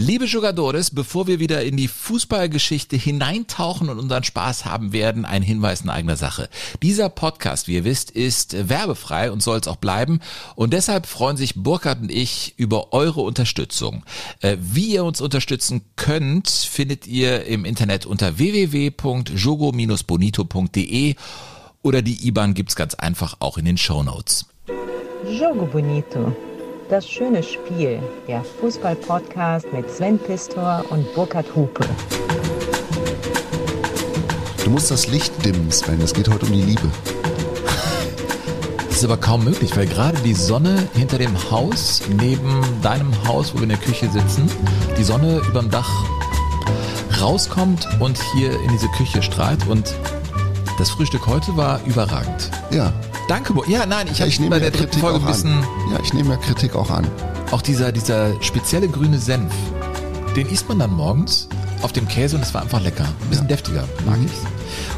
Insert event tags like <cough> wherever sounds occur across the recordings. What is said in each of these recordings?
Liebe Jugadores, bevor wir wieder in die Fußballgeschichte hineintauchen und unseren Spaß haben werden, ein Hinweis in eigener Sache. Dieser Podcast, wie ihr wisst, ist werbefrei und soll es auch bleiben. Und deshalb freuen sich Burkhard und ich über eure Unterstützung. Äh, wie ihr uns unterstützen könnt, findet ihr im Internet unter www.jogo-bonito.de oder die IBAN gibt's ganz einfach auch in den Show Notes. Jogo Bonito. Das schöne Spiel, der Fußball-Podcast mit Sven Pistor und Burkhard Hupe. Du musst das Licht dimmen, Sven. Es geht heute um die Liebe. Das ist aber kaum möglich, weil gerade die Sonne hinter dem Haus, neben deinem Haus, wo wir in der Küche sitzen, die Sonne überm Dach rauskommt und hier in diese Küche strahlt. Und das Frühstück heute war überragend. Ja. Danke, Bo ja, nein, ich Ja, habe bei der dritten Kritik Folge auch ein bisschen an. Ja, ich nehme ja Kritik auch an. auch dieser, dieser spezielle grüne Senf. Den isst man dann morgens auf dem Käse und es war einfach lecker. Ein bisschen deftiger, mag Mhm. ich's.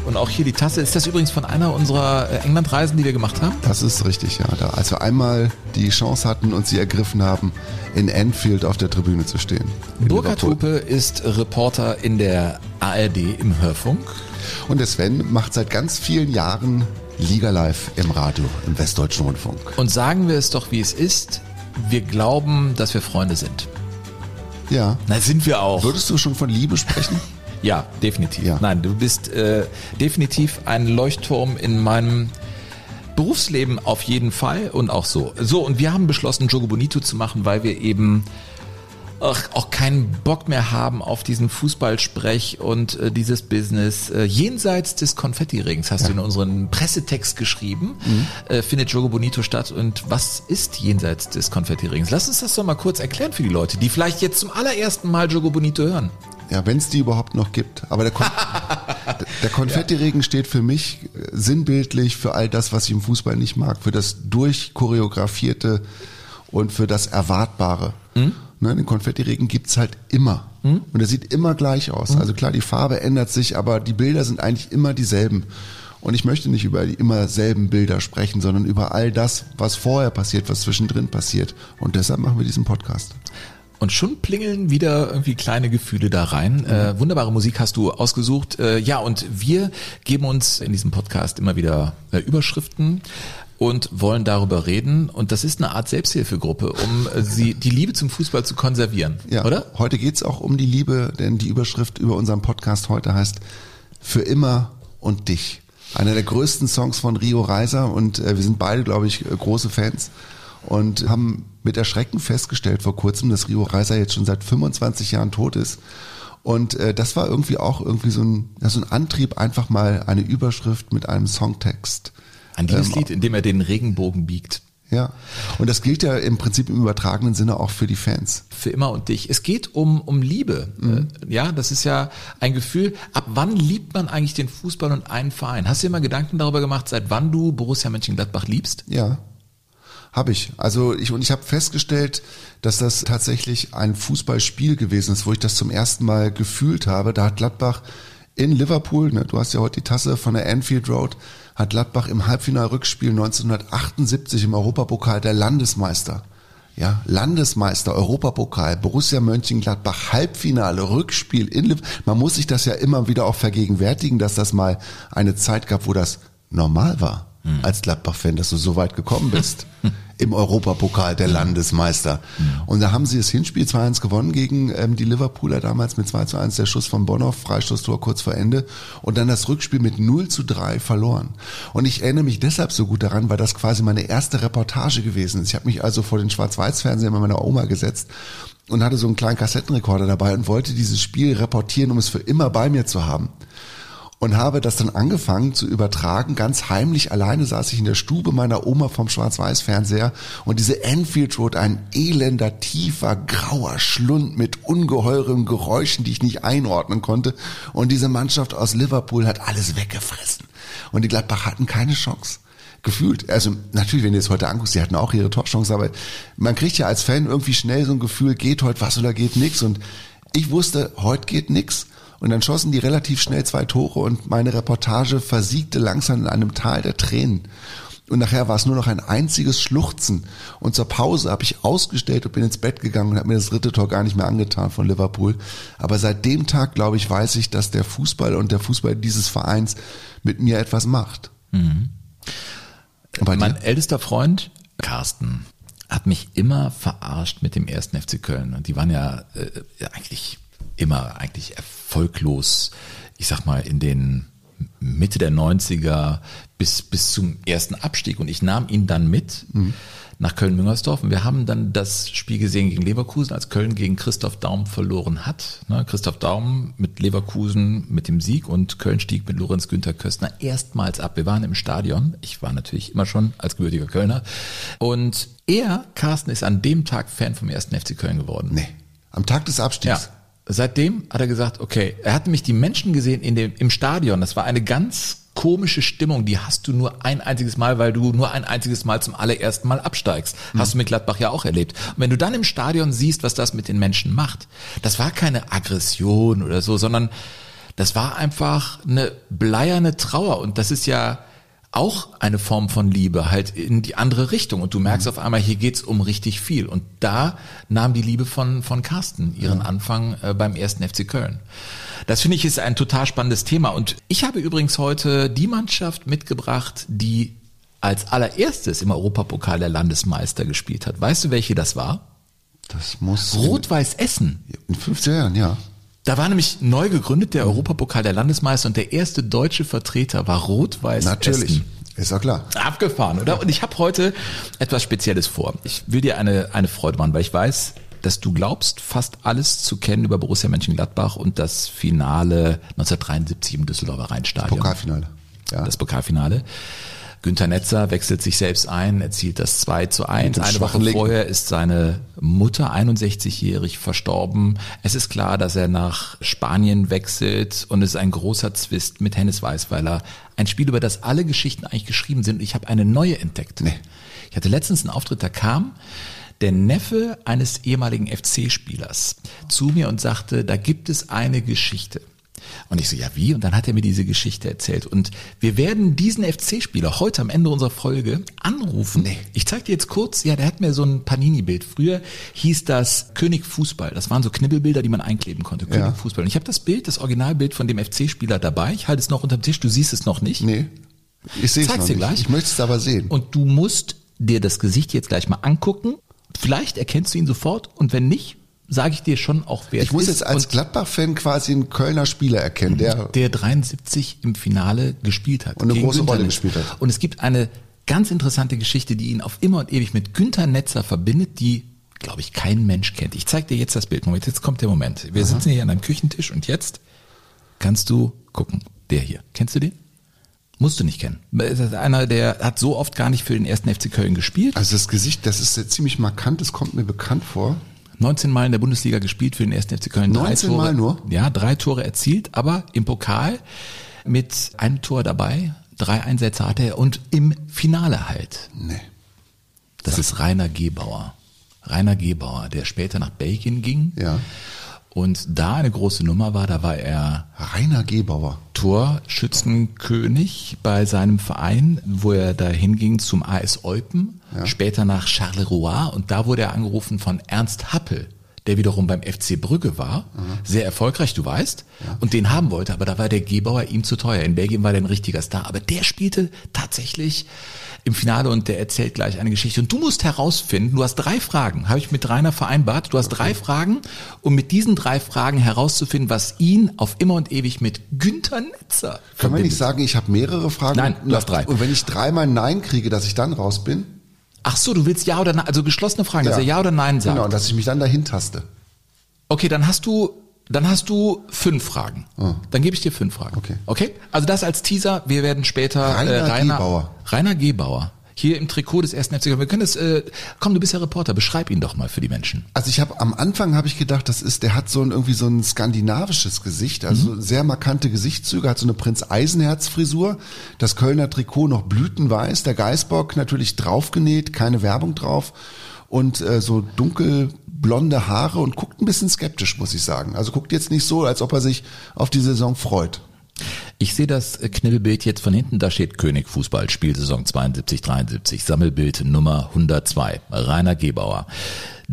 Und auch hier die Tasse. Ist das übrigens von einer unserer äh, Englandreisen, die wir gemacht haben? Das ist richtig, ja. Da, als wir einmal die Chance hatten und sie ergriffen haben, in Enfield auf der Tribüne zu stehen. Burkhard. Hupe ist Reporter in der ARD im Hörfunk. Und der Sven macht seit ganz vielen Jahren Liga Live im Radio, im Westdeutschen Rundfunk. Und sagen wir es doch, wie es ist. Wir glauben, dass wir Freunde sind. Ja. Na, sind wir auch. Würdest du schon von Liebe sprechen? <laughs> Ja, definitiv. Ja. Nein, du bist äh, definitiv ein Leuchtturm in meinem Berufsleben auf jeden Fall und auch so. So, und wir haben beschlossen, Jogo Bonito zu machen, weil wir eben auch keinen Bock mehr haben auf diesen Fußballsprech und äh, dieses Business. Äh, jenseits des Konfettiregens hast du in unseren Pressetext geschrieben, äh, findet Jogo Bonito statt. Und was ist jenseits des Konfettiregens? Lass uns das doch mal kurz erklären für die Leute, die vielleicht jetzt zum allerersten Mal Jogo Bonito hören. Ja, wenn es die überhaupt noch gibt. Aber der, Kon <laughs> der Konfettiregen steht für mich äh, sinnbildlich für all das, was ich im Fußball nicht mag, für das durchchoreografierte und für das Erwartbare. Ne, den Konfettiregen gibt's halt immer. Und er sieht immer gleich aus. Also klar, die Farbe ändert sich, aber die Bilder sind eigentlich immer dieselben. Und ich möchte nicht über die immer selben Bilder sprechen, sondern über all das, was vorher passiert, was zwischendrin passiert. Und deshalb machen wir diesen Podcast. Und schon plingeln wieder irgendwie kleine Gefühle da rein. Äh, wunderbare Musik hast du ausgesucht. Äh, ja, und wir geben uns in diesem Podcast immer wieder äh, Überschriften und wollen darüber reden. Und das ist eine Art Selbsthilfegruppe, um äh, sie, die Liebe zum Fußball zu konservieren. Ja, Oder? heute geht's auch um die Liebe, denn die Überschrift über unseren Podcast heute heißt Für immer und dich. Einer der größten Songs von Rio Reiser und äh, wir sind beide, glaube ich, große Fans und haben mit Erschrecken festgestellt vor kurzem, dass Rio Reiser jetzt schon seit 25 Jahren tot ist. Und äh, das war irgendwie auch irgendwie so ein, ja, so ein Antrieb, einfach mal eine Überschrift mit einem Songtext. Ein Ähm, Liebeslied, in dem er den Regenbogen biegt. Ja, und das gilt ja im Prinzip im übertragenen Sinne auch für die Fans. Für immer und dich. Es geht um, um Liebe. Äh, Ja, das ist ja ein Gefühl. Ab wann liebt man eigentlich den Fußball und einen Verein? Hast du dir mal Gedanken darüber gemacht, seit wann du Borussia Mönchengladbach liebst? Ja, habe ich. Also ich und ich habe festgestellt, dass das tatsächlich ein Fußballspiel gewesen ist, wo ich das zum ersten Mal gefühlt habe. Da hat Gladbach in Liverpool, ne, du hast ja heute die Tasse von der Anfield Road, hat Gladbach im Halbfinalrückspiel 1978 im Europapokal der Landesmeister. Ja, Landesmeister, Europapokal, Borussia Mönchengladbach, Halbfinale, Rückspiel in Liv Man muss sich das ja immer wieder auch vergegenwärtigen, dass das mal eine Zeit gab, wo das normal war als Gladbach-Fan, dass du so weit gekommen bist <laughs> im Europapokal der Landesmeister. Und da haben sie das Hinspiel 2-1 gewonnen gegen ähm, die Liverpooler damals mit 2 zu 1, der Schuss von Bonhoff, Freistoßtor kurz vor Ende und dann das Rückspiel mit 0 zu 3 verloren. Und ich erinnere mich deshalb so gut daran, weil das quasi meine erste Reportage gewesen ist. Ich habe mich also vor den Schwarz-Weiß-Fernseher meiner Oma gesetzt und hatte so einen kleinen Kassettenrekorder dabei und wollte dieses Spiel reportieren, um es für immer bei mir zu haben und habe das dann angefangen zu übertragen. Ganz heimlich alleine saß ich in der Stube meiner Oma vom Schwarz-Weiß-Fernseher und diese Enfield Road, ein elender, tiefer, grauer Schlund mit ungeheuren Geräuschen, die ich nicht einordnen konnte. Und diese Mannschaft aus Liverpool hat alles weggefressen. Und die Gladbach hatten keine Chance. Gefühlt. Also natürlich, wenn du jetzt heute anguckst, die hatten auch ihre Torchance, aber man kriegt ja als Fan irgendwie schnell so ein Gefühl, geht heute was oder geht nix. Und ich wusste, heute geht nix. Und dann schossen die relativ schnell zwei Tore und meine Reportage versiegte langsam in einem Tal der Tränen. Und nachher war es nur noch ein einziges Schluchzen. Und zur Pause habe ich ausgestellt und bin ins Bett gegangen und habe mir das dritte Tor gar nicht mehr angetan von Liverpool. Aber seit dem Tag, glaube ich, weiß ich, dass der Fußball und der Fußball dieses Vereins mit mir etwas macht. Mhm. Mein ältester Freund, Carsten, hat mich immer verarscht mit dem ersten FC Köln. Und die waren ja äh, eigentlich immer eigentlich erfolglos, ich sag mal, in den Mitte der 90er bis, bis zum ersten Abstieg. Und ich nahm ihn dann mit mhm. nach Köln-Müngersdorf. Und wir haben dann das Spiel gesehen gegen Leverkusen, als Köln gegen Christoph Daum verloren hat. Ne, Christoph Daum mit Leverkusen mit dem Sieg und Köln stieg mit Lorenz Günther Köstner erstmals ab. Wir waren im Stadion. Ich war natürlich immer schon als gebürtiger Kölner. Und er, Carsten, ist an dem Tag Fan vom ersten FC Köln geworden. Nee. Am Tag des Abstiegs. Ja. Seitdem hat er gesagt, okay, er hat nämlich die Menschen gesehen in dem, im Stadion. Das war eine ganz komische Stimmung, die hast du nur ein einziges Mal, weil du nur ein einziges Mal zum allerersten Mal absteigst. Mhm. Hast du mit Gladbach ja auch erlebt. Und wenn du dann im Stadion siehst, was das mit den Menschen macht, das war keine Aggression oder so, sondern das war einfach eine bleierne Trauer. Und das ist ja, auch eine Form von Liebe, halt in die andere Richtung. Und du merkst mhm. auf einmal, hier geht's um richtig viel. Und da nahm die Liebe von, von Carsten ihren ja. Anfang äh, beim ersten FC Köln. Das finde ich ist ein total spannendes Thema. Und ich habe übrigens heute die Mannschaft mitgebracht, die als allererstes im Europapokal der Landesmeister gespielt hat. Weißt du, welche das war? Das muss. Rot-Weiß Essen. In 15 Jahren, ja. Da war nämlich neu gegründet der Europapokal der Landesmeister und der erste deutsche Vertreter war Rot-Weiß Natürlich. Essen. Ist auch klar. Abgefahren, oder? Und ich habe heute etwas Spezielles vor. Ich will dir eine, eine Freude machen, weil ich weiß, dass du glaubst, fast alles zu kennen über Borussia Mönchengladbach und das Finale 1973 im Düsseldorfer Rheinstadion. Pokalfinale. Ja. Das Pokalfinale. Günther Netzer wechselt sich selbst ein, erzielt das 2 zu 1. Eine Woche vorher ist seine Mutter 61-jährig verstorben. Es ist klar, dass er nach Spanien wechselt und es ist ein großer Zwist mit Hennes Weißweiler. Ein Spiel, über das alle Geschichten eigentlich geschrieben sind. Ich habe eine neue entdeckt. Nee. Ich hatte letztens einen Auftritt, da kam der Neffe eines ehemaligen FC-Spielers zu mir und sagte, da gibt es eine Geschichte. Und ich so, ja wie? Und dann hat er mir diese Geschichte erzählt. Und wir werden diesen FC-Spieler heute am Ende unserer Folge anrufen. Nee. Ich zeig dir jetzt kurz, ja, der hat mir so ein Panini-Bild. Früher hieß das König Fußball. Das waren so Knibbelbilder, die man einkleben konnte. König ja. Fußball. Und ich habe das Bild, das Originalbild von dem FC-Spieler dabei. Ich halte es noch unterm Tisch. Du siehst es noch nicht. Nee. Ich sehe es dir gleich. Ich möchte es aber sehen. Und du musst dir das Gesicht jetzt gleich mal angucken. Vielleicht erkennst du ihn sofort und wenn nicht, sage ich dir schon auch, wer Ich muss jetzt als Gladbach-Fan quasi einen Kölner Spieler erkennen, der der 73 im Finale gespielt hat. Und eine große Rolle gespielt hat. Und es gibt eine ganz interessante Geschichte, die ihn auf immer und ewig mit Günther Netzer verbindet, die glaube ich kein Mensch kennt. Ich zeige dir jetzt das Bild. Moment, jetzt kommt der Moment. Wir Aha. sitzen hier an einem Küchentisch und jetzt kannst du gucken. Der hier. Kennst du den? Musst du nicht kennen. Das ist einer, der hat so oft gar nicht für den ersten FC Köln gespielt. Also das Gesicht, das ist ziemlich markant, das kommt mir bekannt vor. 19 Mal in der Bundesliga gespielt für den ersten FC Köln. 19 Tore, Mal nur? Ja, drei Tore erzielt, aber im Pokal mit einem Tor dabei, drei Einsätze hatte er und im Finale halt. Nee. Das Sag. ist Rainer Gebauer. Rainer Gebauer, der später nach Belgien ging. Ja. Und da eine große Nummer war, da war er Rainer Gebauer. Torschützenkönig bei seinem Verein, wo er da hinging zum AS Eupen, ja. später nach Charleroi und da wurde er angerufen von Ernst Happel, der wiederum beim FC Brügge war, mhm. sehr erfolgreich, du weißt, ja. und den haben wollte, aber da war der Gebauer ihm zu teuer. In Belgien war der ein richtiger Star, aber der spielte tatsächlich im Finale und der erzählt gleich eine Geschichte. Und du musst herausfinden, du hast drei Fragen, habe ich mit Rainer vereinbart, du hast drei Fragen, um mit diesen drei Fragen herauszufinden, was ihn auf immer und ewig mit Günther Netzer Kann man nicht sagen, ich habe mehrere Fragen? Nein, du hast drei. Und wenn ich dreimal Nein kriege, dass ich dann raus bin? Ach so, du willst Ja oder Nein, also geschlossene Fragen, ja. dass er Ja oder Nein sagt. Genau, dass ich mich dann dahin taste. Okay, dann hast du dann hast du fünf Fragen. Oh. Dann gebe ich dir fünf Fragen. Okay. Okay? Also das als Teaser. Wir werden später Rainer, äh, Rainer Gebauer. Rainer Gebauer. Hier im Trikot des ersten FC. Wir können es. Äh, komm, du bist ja Reporter. Beschreib ihn doch mal für die Menschen. Also ich habe am Anfang habe ich gedacht, das ist, der hat so ein irgendwie so ein skandinavisches Gesicht, also mhm. sehr markante Gesichtszüge, hat so eine Prinz Eisenherz Frisur, das Kölner Trikot noch blütenweiß, der Geißbock natürlich draufgenäht, keine Werbung drauf und äh, so dunkel blonde Haare und guckt ein bisschen skeptisch, muss ich sagen. Also guckt jetzt nicht so, als ob er sich auf die Saison freut. Ich sehe das Knibbelbild jetzt von hinten, da steht König Fußball, Spielsaison 72, 73, Sammelbild Nummer 102, Rainer Gebauer.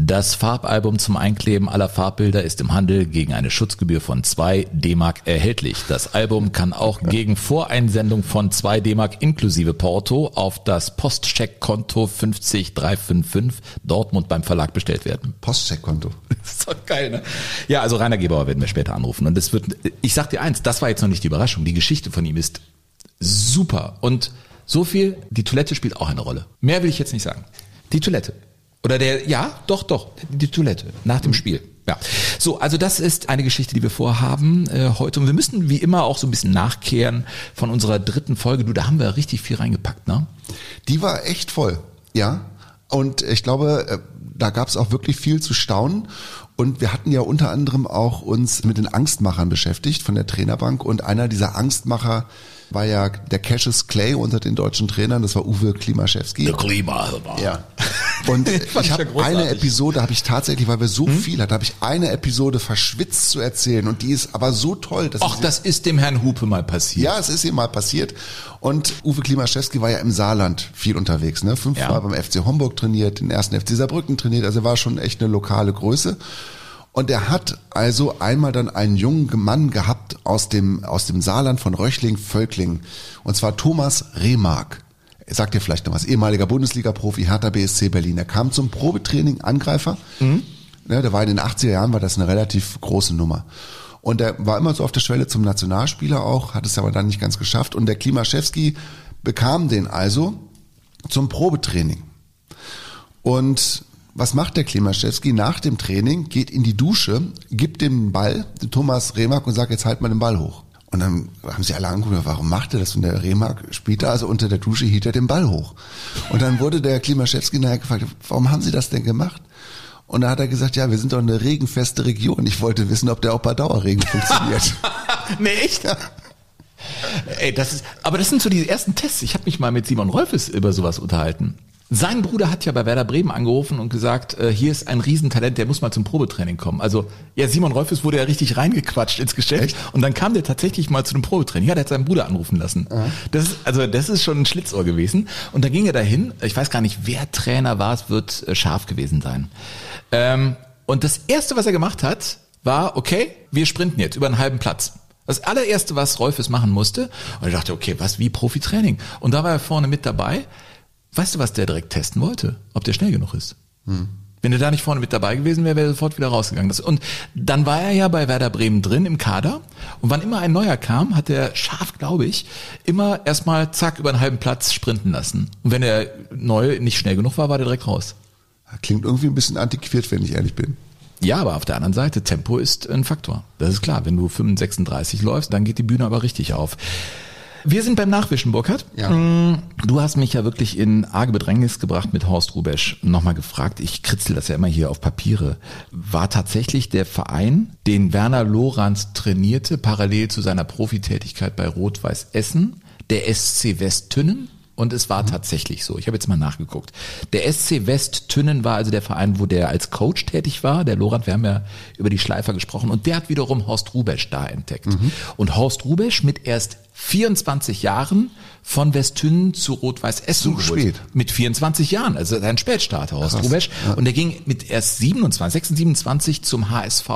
Das Farbalbum zum Einkleben aller Farbbilder ist im Handel gegen eine Schutzgebühr von 2 D-Mark erhältlich. Das Album kann auch <laughs> gegen Voreinsendung von 2 D-Mark inklusive Porto auf das Postcheckkonto 50355 Dortmund beim Verlag bestellt werden. Postcheckkonto. <laughs> Das ist doch geil, ne? Ja, also Rainer Gebauer werden wir später anrufen. Und das wird, ich sag dir eins, das war jetzt noch nicht die Überraschung. Die Geschichte von ihm ist super. Und so viel, die Toilette spielt auch eine Rolle. Mehr will ich jetzt nicht sagen. Die Toilette. Oder der, ja, doch, doch, die Toilette nach dem Spiel. Ja. So, also das ist eine Geschichte, die wir vorhaben äh, heute. Und wir müssen wie immer auch so ein bisschen nachkehren von unserer dritten Folge. Du, da haben wir richtig viel reingepackt, ne? Die war echt voll, ja. Und ich glaube, äh, da gab es auch wirklich viel zu staunen. Und wir hatten ja unter anderem auch uns mit den Angstmachern beschäftigt von der Trainerbank. Und einer dieser Angstmacher war ja der Cassius Clay unter den deutschen Trainern, das war Uwe Klimaschewski. Der Klima. Ja. Und <laughs> ich ich ja habe großartig. eine Episode, habe ich tatsächlich, weil wir so viel hatten, habe ich eine Episode verschwitzt zu erzählen und die ist aber so toll, dass Ach, das ist dem Herrn Hupe mal passiert. ja, es ist ihm mal passiert. Und Uwe Klimaschewski war ja im Saarland viel unterwegs, ne? Fünfmal Ja. beim FC Homburg trainiert, den ersten FC Saarbrücken trainiert, also er war schon echt eine lokale Größe. Und er hat also einmal dann einen jungen Mann gehabt aus dem, aus dem Saarland von Röchling-Völkling. Und zwar Thomas Remark. Er sagt dir vielleicht noch was, ehemaliger Bundesliga-Profi, Hertha BSC Berlin. Er kam zum Probetraining, Angreifer. Ne, der war in den 80er Jahren, war das eine relativ große Nummer. Und er war immer so auf der Schwelle zum Nationalspieler auch, hat es aber dann nicht ganz geschafft. Und der Klimaschewski bekam den also zum Probetraining. Und was macht der Klimaschewski nach dem Training? Geht in die Dusche, gibt dem Ball, dem Thomas Remark und sagt, jetzt halt mal den Ball hoch. Und dann haben sie alle angeguckt, warum macht er das? Und der Remark spielt da, also unter der Dusche hielt er den Ball hoch. Und dann wurde der Klimaschewski nachher gefragt, warum haben sie das denn gemacht? Und da hat er gesagt, ja, wir sind doch eine regenfeste Region. Ich wollte wissen, ob der auch bei Dauerregen funktioniert. <laughs> Nee, echt? Ey, das ist, aber das sind so die ersten Tests. Ich habe mich mal mit Simon Rolfes über sowas unterhalten. Sein Bruder hat ja bei Werder Bremen angerufen und gesagt, äh, hier ist ein Riesentalent, der muss mal zum Probetraining kommen. Also, ja, Simon Rolfes wurde ja richtig reingequatscht ins Geschäft und dann kam der tatsächlich mal zu einem Probetraining. Ja, der hat seinen Bruder anrufen lassen. Das ist, also, das ist schon ein Schlitzohr gewesen. Und dann ging er dahin. Ich weiß gar nicht, wer Trainer war. Es wird äh, scharf gewesen sein. Ähm, und das erste, was er gemacht hat, war, okay, wir sprinten jetzt über einen halben Platz. Das allererste, was Rolfes machen musste, und ich dachte, okay, was wie Profitraining? Und da war er vorne mit dabei. Weißt du, was der direkt testen wollte? Ob der schnell genug ist. Wenn er da nicht vorne mit dabei gewesen wäre, wäre er sofort wieder rausgegangen. Und dann war er ja bei Werder Bremen drin im Kader. Und wann immer ein neuer kam, hat er scharf, glaube ich, immer erstmal zack über einen halben Platz sprinten lassen. Und wenn der neue nicht schnell genug war, war der direkt raus. Klingt irgendwie ein bisschen antiquiert, wenn ich ehrlich bin. Ja, aber auf der anderen Seite, Tempo ist ein Faktor. Das ist klar. Wenn du 35 läufst, dann geht die Bühne aber richtig auf. Wir sind beim Nachwischen, Burkhard. Ja. Mm, Du hast mich ja wirklich in arge Bedrängnis gebracht mit Horst Rubesch. Nochmal gefragt, ich kritzel das ja immer hier auf Papiere. War tatsächlich der Verein, den Werner Lorenz trainierte, parallel zu seiner Profitätigkeit bei Rot-Weiß Essen, der SC Westtünnen? Und es war tatsächlich so. Ich habe jetzt mal nachgeguckt. Der SC Westtünnen war also der Verein, wo der als Coach tätig war. Der Lorand, wir haben ja über die Schleifer gesprochen. Und der hat wiederum Horst Rubesch da entdeckt. Und Horst Rubesch mit erst 24 Jahren von Westtünnen zu Rot-Weiß Essen So geholt. spät. Mit 24 Jahren, also ein Spätstarter, Krass, Rubesch. ja. Und er ging mit erst 27, 26, 27 zum HSV.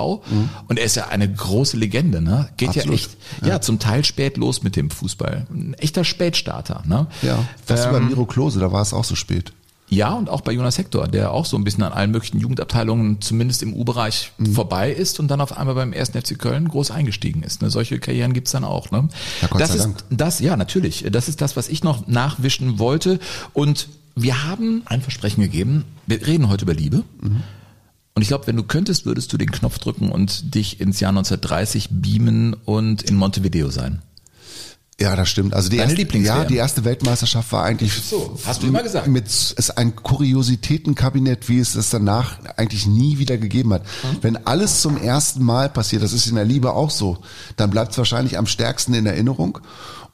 Und er ist ja eine große Legende, ne? Geht Mhm. Absolut, ja echt, ja. zum Teil spät los mit dem Fußball. Ein echter Spätstarter, ne? Ja, fast Ähm, Miro Klose, da war es auch so spät. Ja, und auch bei Jonas Hector, der auch so ein bisschen an allen möglichen Jugendabteilungen, zumindest im U-Bereich, Mhm. vorbei ist und dann auf einmal beim 1. FC Köln groß eingestiegen ist. Ne? Solche Karrieren gibt's dann auch. Ne? Ja, Gott das ist Dank. das, ja, natürlich. Das ist das, was ich noch nachwischen wollte. Und wir haben ein Versprechen gegeben. Wir reden heute über Liebe. Mhm. Und ich glaube, wenn du könntest, würdest du den Knopf drücken und dich ins Jahr 1930 beamen und in Montevideo sein. Ja, das stimmt. Also die Deine erste, ja, die erste Weltmeisterschaft war eigentlich so, hast du immer gesagt. Mit ist ein Kuriositätenkabinett, wie es es danach eigentlich nie wieder gegeben hat. Mhm. Wenn alles zum ersten Mal passiert, das ist in der Liebe auch so, dann bleibt es wahrscheinlich am stärksten in Erinnerung.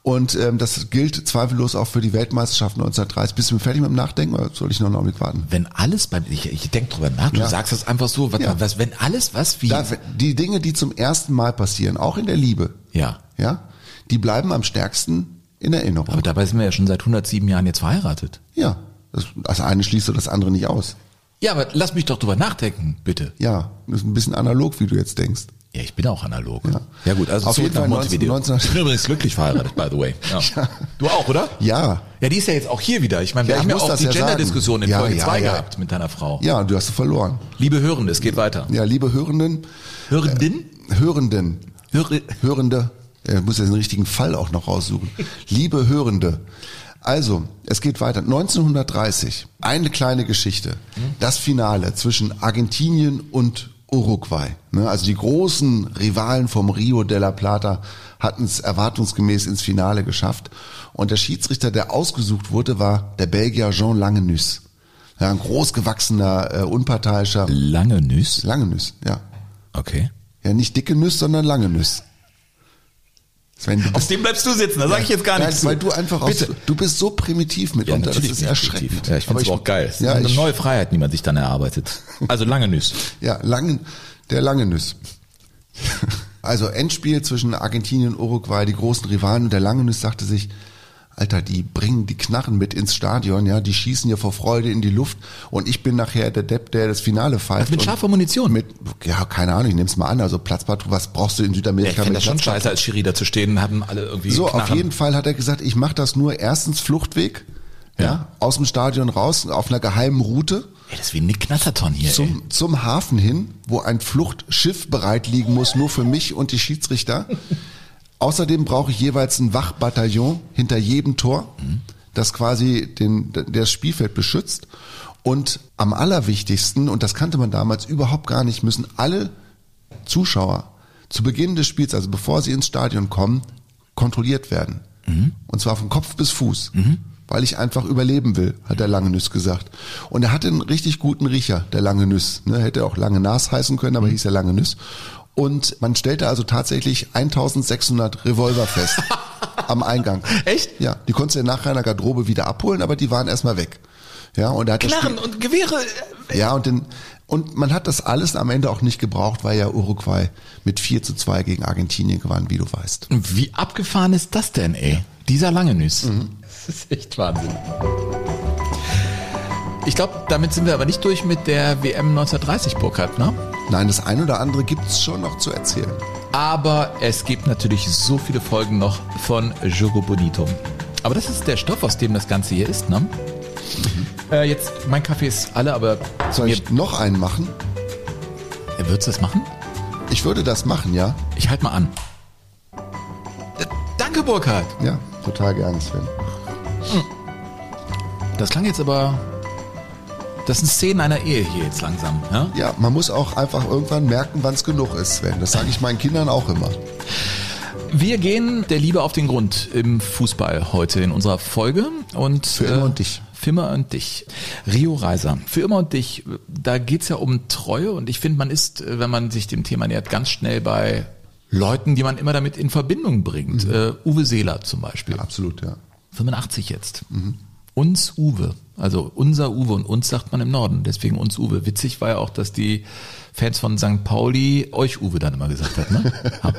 Und ähm, das gilt zweifellos auch für die Weltmeisterschaft 1930. Bist du mir fertig mit dem Nachdenken oder soll ich noch einen Augenblick warten? Wenn alles beim, ich, ich denke drüber nach, du Ja. sagst das einfach so, was, Ja. was, wenn alles was wie, Da, die Dinge, die zum ersten Mal passieren, auch in der Liebe, ja, ja, die bleiben am stärksten in Erinnerung. Aber dabei sind wir ja schon seit 107 Jahren jetzt verheiratet. ja, das, das eine schließt so das andere nicht aus. Ja, aber lass mich doch drüber nachdenken, bitte. Ja, das ist ein bisschen analog, wie du jetzt denkst. Ja, ich bin auch analog. Ja. Ja, gut, also Auf jeden Fall Montevideo. 19- 19 ich bin übrigens glücklich verheiratet, by the way. <laughs> Ja. Du auch, oder? Ja, Ja, die ist ja jetzt auch hier wieder. Ich meine, wir Ja, haben ja auch die ja Gender-Diskussion in. Ja, Folge ja, 2 ja. gehabt mit deiner Frau. ja, du hast sie verloren. Liebe Hörende, es geht weiter. Ja, liebe Hörenden, Hörendin? Hörenden, Höre Hörende, er muss ja den richtigen Fall auch noch raussuchen. <laughs> Liebe Hörende, also, es geht weiter. 1930, eine kleine Geschichte. Das Finale zwischen Argentinien und Uruguay. Ne, Also die großen Rivalen vom Rio de la Plata hatten es erwartungsgemäß ins Finale geschafft. Und der Schiedsrichter, der ausgesucht wurde, war der Belgier Jean Langenus. Ja, ein großgewachsener, äh, unparteiischer Lange Nüss. Langenus, ja. Okay. Ja, nicht dicke Nüsse, sondern lange Nüsse. Sven, bist, dem bleibst du sitzen, da sage ich jetzt gar nichts weil du einfach aus, Bitte. du bist so primitiv Ja, mitunter, natürlich das ist erschreckend. Ja, ich finde es auch geil. Ja, eine neue Freiheit, die man sich dann erarbeitet. Also lange Nüss. ja, langen, der lange Nüss. Also Endspiel zwischen Argentinien und Uruguay, die großen Rivalen und der lange Nüss sagte sich, Alter, die bringen die Knarren mit ins Stadion, ja, die schießen ja vor Freude in die Luft und ich bin nachher der Depp, der das Finale pfeift. Mit und scharfer Munition. Mit, ja, keine Ahnung, ich nehm's mal an, also Platzpatrouille, was brauchst du in Ja, ich Südamerika finde mit das schon scheiße, als Schiri da zu stehen, haben alle irgendwie So, Knarren. auf jeden Fall hat er gesagt, ich mache das nur erstens Fluchtweg, ja. Ja. aus dem Stadion raus, auf einer geheimen Route Ey, das ist wie Nick Knatterton hier, ey. zum, zum Hafen hin, wo ein Fluchtschiff bereit liegen muss, nur für mich und die Schiedsrichter. Außerdem brauche ich jeweils ein Wachbataillon hinter jedem Tor, das quasi den, das Spielfeld beschützt. Und am allerwichtigsten, und das kannte man damals überhaupt gar nicht, müssen alle Zuschauer zu Beginn des Spiels, also bevor sie ins Stadion kommen, kontrolliert werden. Und zwar von Kopf bis Fuß. Weil ich einfach überleben will, hat der Lange Nüss gesagt. Und er hatte einen richtig guten Riecher, der Lange Nüss. Ne, hätte auch Lange Nas heißen können, aber hieß ja Lange Nüss. Und man stellte also tatsächlich 1600 Revolver fest <laughs> am Eingang. Echt? Ja, die konntest du ja nachher in der Garderobe wieder abholen, aber die waren erstmal weg. Ja, und er hat das Knarren Spiel- und Gewehre. ja, und, den, und man hat das alles am Ende auch nicht gebraucht, weil ja Uruguay mit 4 zu 2 gegen Argentinien gewann, wie du weißt. Wie abgefahren ist das denn, ey? Dieser lange Nüss. Das ist echt Wahnsinn. Ich glaube, damit sind wir aber nicht durch mit der WM 1930, Burkhardt, ne? Nein, das ein oder andere gibt's schon noch zu erzählen. Aber es gibt natürlich so viele Folgen noch von Jogo Bonito. Aber das ist der Stoff, aus dem das Ganze hier ist, ne? Äh, jetzt, mein Kaffee ist alle, aber Soll ich noch einen machen? äh, würdest du das machen? Ich würde das machen, ja? Ich halt mal an. Äh, danke, Burkhard. Ja, total gerne, Sven. Das klang jetzt aber. Das sind Szenen einer Ehe hier jetzt langsam. Ja? Ja, man muss auch einfach irgendwann merken, wann's genug ist, Sven. Das sage ich meinen Kindern auch immer. Wir gehen der Liebe auf den Grund im Fußball heute in unserer Folge. Und, Für immer und dich. Für immer und dich. Rio Reiser. Für immer und dich. Da geht's ja um Treue. Und ich finde, man ist, äh, wenn man sich dem Thema nähert, ganz schnell bei Leuten, die man immer damit in Verbindung bringt. Äh, Uwe Seeler zum Beispiel. Absolut, ja. 85 jetzt. Uns Uwe. Also unser Uwe und uns sagt man im Norden. Deswegen uns Uwe. Witzig war ja auch, dass die Fans von St. Pauli euch Uwe dann immer gesagt hat, ne? <laughs>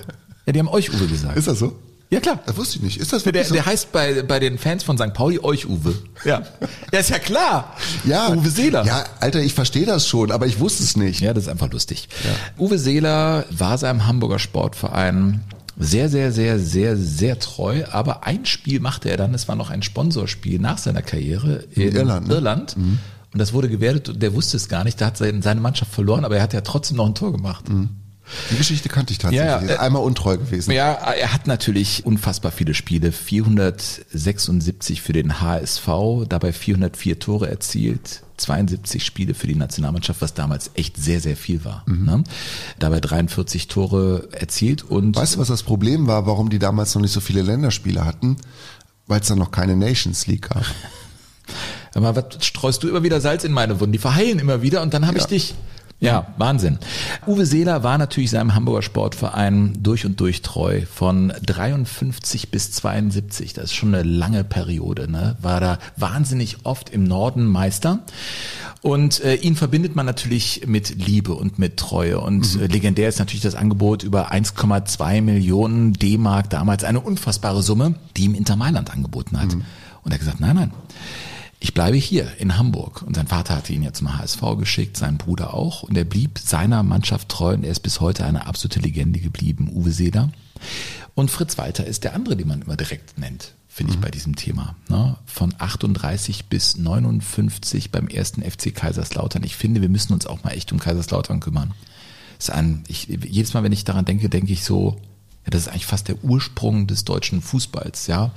ja, die haben euch Uwe gesagt. Ist das so? Ja, klar. Das wusste ich nicht. Ist das Der, wirklich so? der heißt bei, bei den Fans von St. Pauli euch Uwe. Ja. Ja, ist ja klar. ja, Uwe Seeler. Ja, Alter, ich verstehe das schon, aber ich wusste es nicht. Ja, das ist einfach lustig. Uwe Seeler war seinem Hamburger Sportverein sehr, sehr, sehr, sehr, sehr treu. Aber ein Spiel machte er dann, es war noch ein Sponsorspiel nach seiner Karriere in, Irland, ne? Irland. Und das wurde gewertet und der wusste es gar nicht. Da hat seine Mannschaft verloren, aber er hat ja trotzdem noch ein Tor gemacht. Die Geschichte kannte ich tatsächlich. Ja, ja, Ist äh, Einmal untreu gewesen. Ja, er hat natürlich unfassbar viele Spiele. 476 für den HSV, dabei 404 Tore erzielt. 72 Spiele für die Nationalmannschaft, was damals echt sehr, sehr viel war. Ne? Dabei 43 Tore erzielt und Weißt du, was das Problem war, warum die damals noch nicht so viele Länderspiele hatten? Weil es dann noch keine Nations League gab. <laughs> aber was streust du immer wieder Salz in meine Wunden? Die verheilen immer wieder und dann habe Ja. ich dich. Ja, Wahnsinn. Uwe Seeler war natürlich seinem Hamburger Sportverein durch und durch treu. Von 53 bis 72, das ist schon eine lange Periode, ne? war da wahnsinnig oft im Norden Meister. Und äh, ihn verbindet man natürlich mit Liebe und mit Treue. Und mhm. äh, legendär ist natürlich das Angebot über 1,2 Millionen D-Mark, damals eine unfassbare Summe, die ihm Inter Mailand angeboten hat. Mhm. Und er hat gesagt, nein, nein, ich bleibe hier in Hamburg. Und sein Vater hatte ihn ja zum HSV geschickt, sein Bruder auch. Und er blieb seiner Mannschaft treu und er ist bis heute eine absolute Legende geblieben, Uwe Seeler. Und Fritz Walter ist der andere, den man immer direkt nennt, finde mhm. ich bei diesem Thema. Ne? Von 38 bis 59 beim ersten FC Kaiserslautern. Ich finde, wir müssen uns auch mal echt um Kaiserslautern kümmern. Das ist ein, ich, jedes Mal, wenn ich daran denke, denke ich so, das ist eigentlich fast der Ursprung des deutschen Fußballs, ja.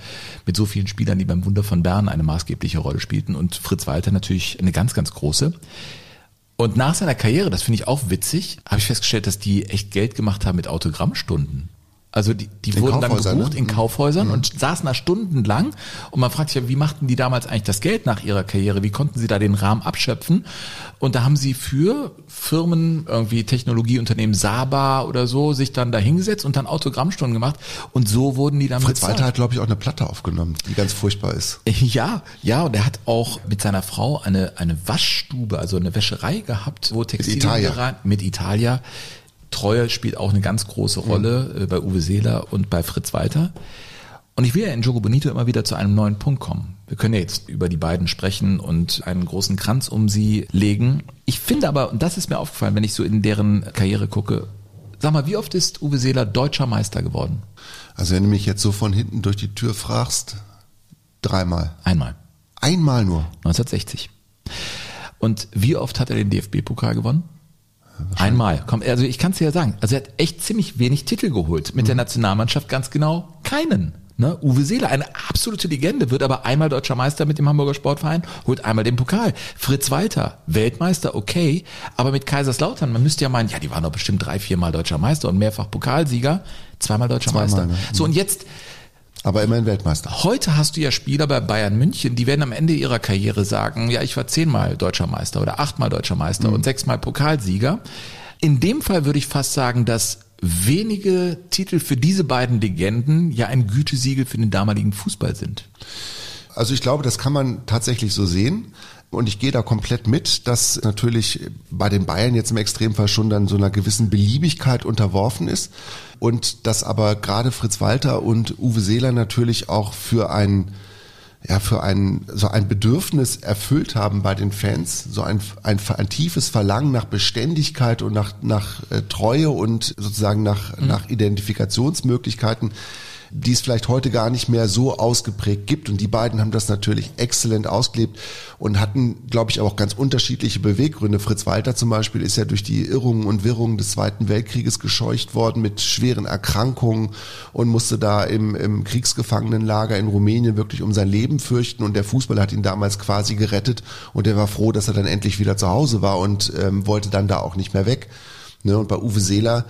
Mit so vielen Spielern, die beim Wunder von Bern eine maßgebliche Rolle spielten und Fritz Walter natürlich eine ganz, ganz große. Und nach seiner Karriere, das finde ich auch witzig, habe ich festgestellt, dass die echt Geld gemacht haben mit Autogrammstunden. Also die, die wurden dann gebucht ne? in Kaufhäusern mhm. und saßen da stundenlang und man fragt sich ja, wie machten die damals eigentlich das Geld nach ihrer Karriere? Wie konnten sie da den Rahmen abschöpfen? Und da haben sie für Firmen, irgendwie Technologieunternehmen Saba oder so, sich dann da hingesetzt und dann Autogrammstunden gemacht und so wurden die dann Fritz bezahlt. Walter hat, glaube ich, auch eine Platte aufgenommen, die ganz furchtbar ist. <laughs> Ja, ja, und er hat auch mit seiner Frau eine, eine Waschstube, also eine Wäscherei gehabt, wo Textilien mit Italia. mit Italia Treue spielt auch eine ganz große Rolle mhm. bei Uwe Seeler und bei Fritz Walter. Und ich will ja in Jogo Bonito immer wieder zu einem neuen Punkt kommen. Wir können ja jetzt über die beiden sprechen und einen großen Kranz um sie legen. Ich finde aber, und das ist mir aufgefallen, wenn ich so in deren Karriere gucke, sag mal, wie oft ist Uwe Seeler deutscher Meister geworden? Also wenn du mich jetzt so von hinten durch die Tür fragst, dreimal. Einmal. Einmal nur. 1960. Und wie oft hat er den DFB-Pokal gewonnen? Einmal. Komm, also ich kann es dir ja sagen. Also er hat echt ziemlich wenig Titel geholt. Mit mhm. der Nationalmannschaft ganz genau keinen. Ne? Uwe Seeler, eine absolute Legende, wird aber einmal deutscher Meister mit dem Hamburger Sportverein, holt einmal den Pokal. Fritz Walter, Weltmeister, okay, aber mit Kaiserslautern, man müsste ja meinen, ja, die waren doch bestimmt drei, viermal deutscher Meister und mehrfach Pokalsieger, zweimal deutscher zweimal, Meister. Ne? So, und jetzt aber immerhin Weltmeister. Heute hast du ja Spieler bei Bayern München, die werden am Ende ihrer Karriere sagen, ja, ich war zehnmal deutscher Meister oder achtmal deutscher Meister mhm. und sechsmal Pokalsieger. In dem Fall würde ich fast sagen, dass wenige Titel für diese beiden Legenden ja ein Gütesiegel für den damaligen Fußball sind. Also ich glaube, das kann man tatsächlich so sehen. Und ich gehe da komplett mit, dass natürlich bei den Bayern jetzt im Extremfall schon dann so einer gewissen Beliebigkeit unterworfen ist. Und dass aber gerade Fritz Walter und Uwe Seeler natürlich auch für ein ja, für ein, so ein Bedürfnis erfüllt haben bei den Fans, so ein, ein, ein tiefes Verlangen nach Beständigkeit und nach, nach äh, Treue und sozusagen nach, mhm. nach Identifikationsmöglichkeiten, die es vielleicht heute gar nicht mehr so ausgeprägt gibt. Und die beiden haben das natürlich exzellent ausgelebt und hatten, glaube ich, auch ganz unterschiedliche Beweggründe. Fritz Walter zum Beispiel ist ja durch die Irrungen und Wirrungen des Zweiten Weltkrieges gescheucht worden mit schweren Erkrankungen und musste da im, im Kriegsgefangenenlager in Rumänien wirklich um sein Leben fürchten. Und der Fußball hat ihn damals quasi gerettet und er war froh, dass er dann endlich wieder zu Hause war und ähm, wollte dann da auch nicht mehr weg. Ne? Und bei Uwe Seeler,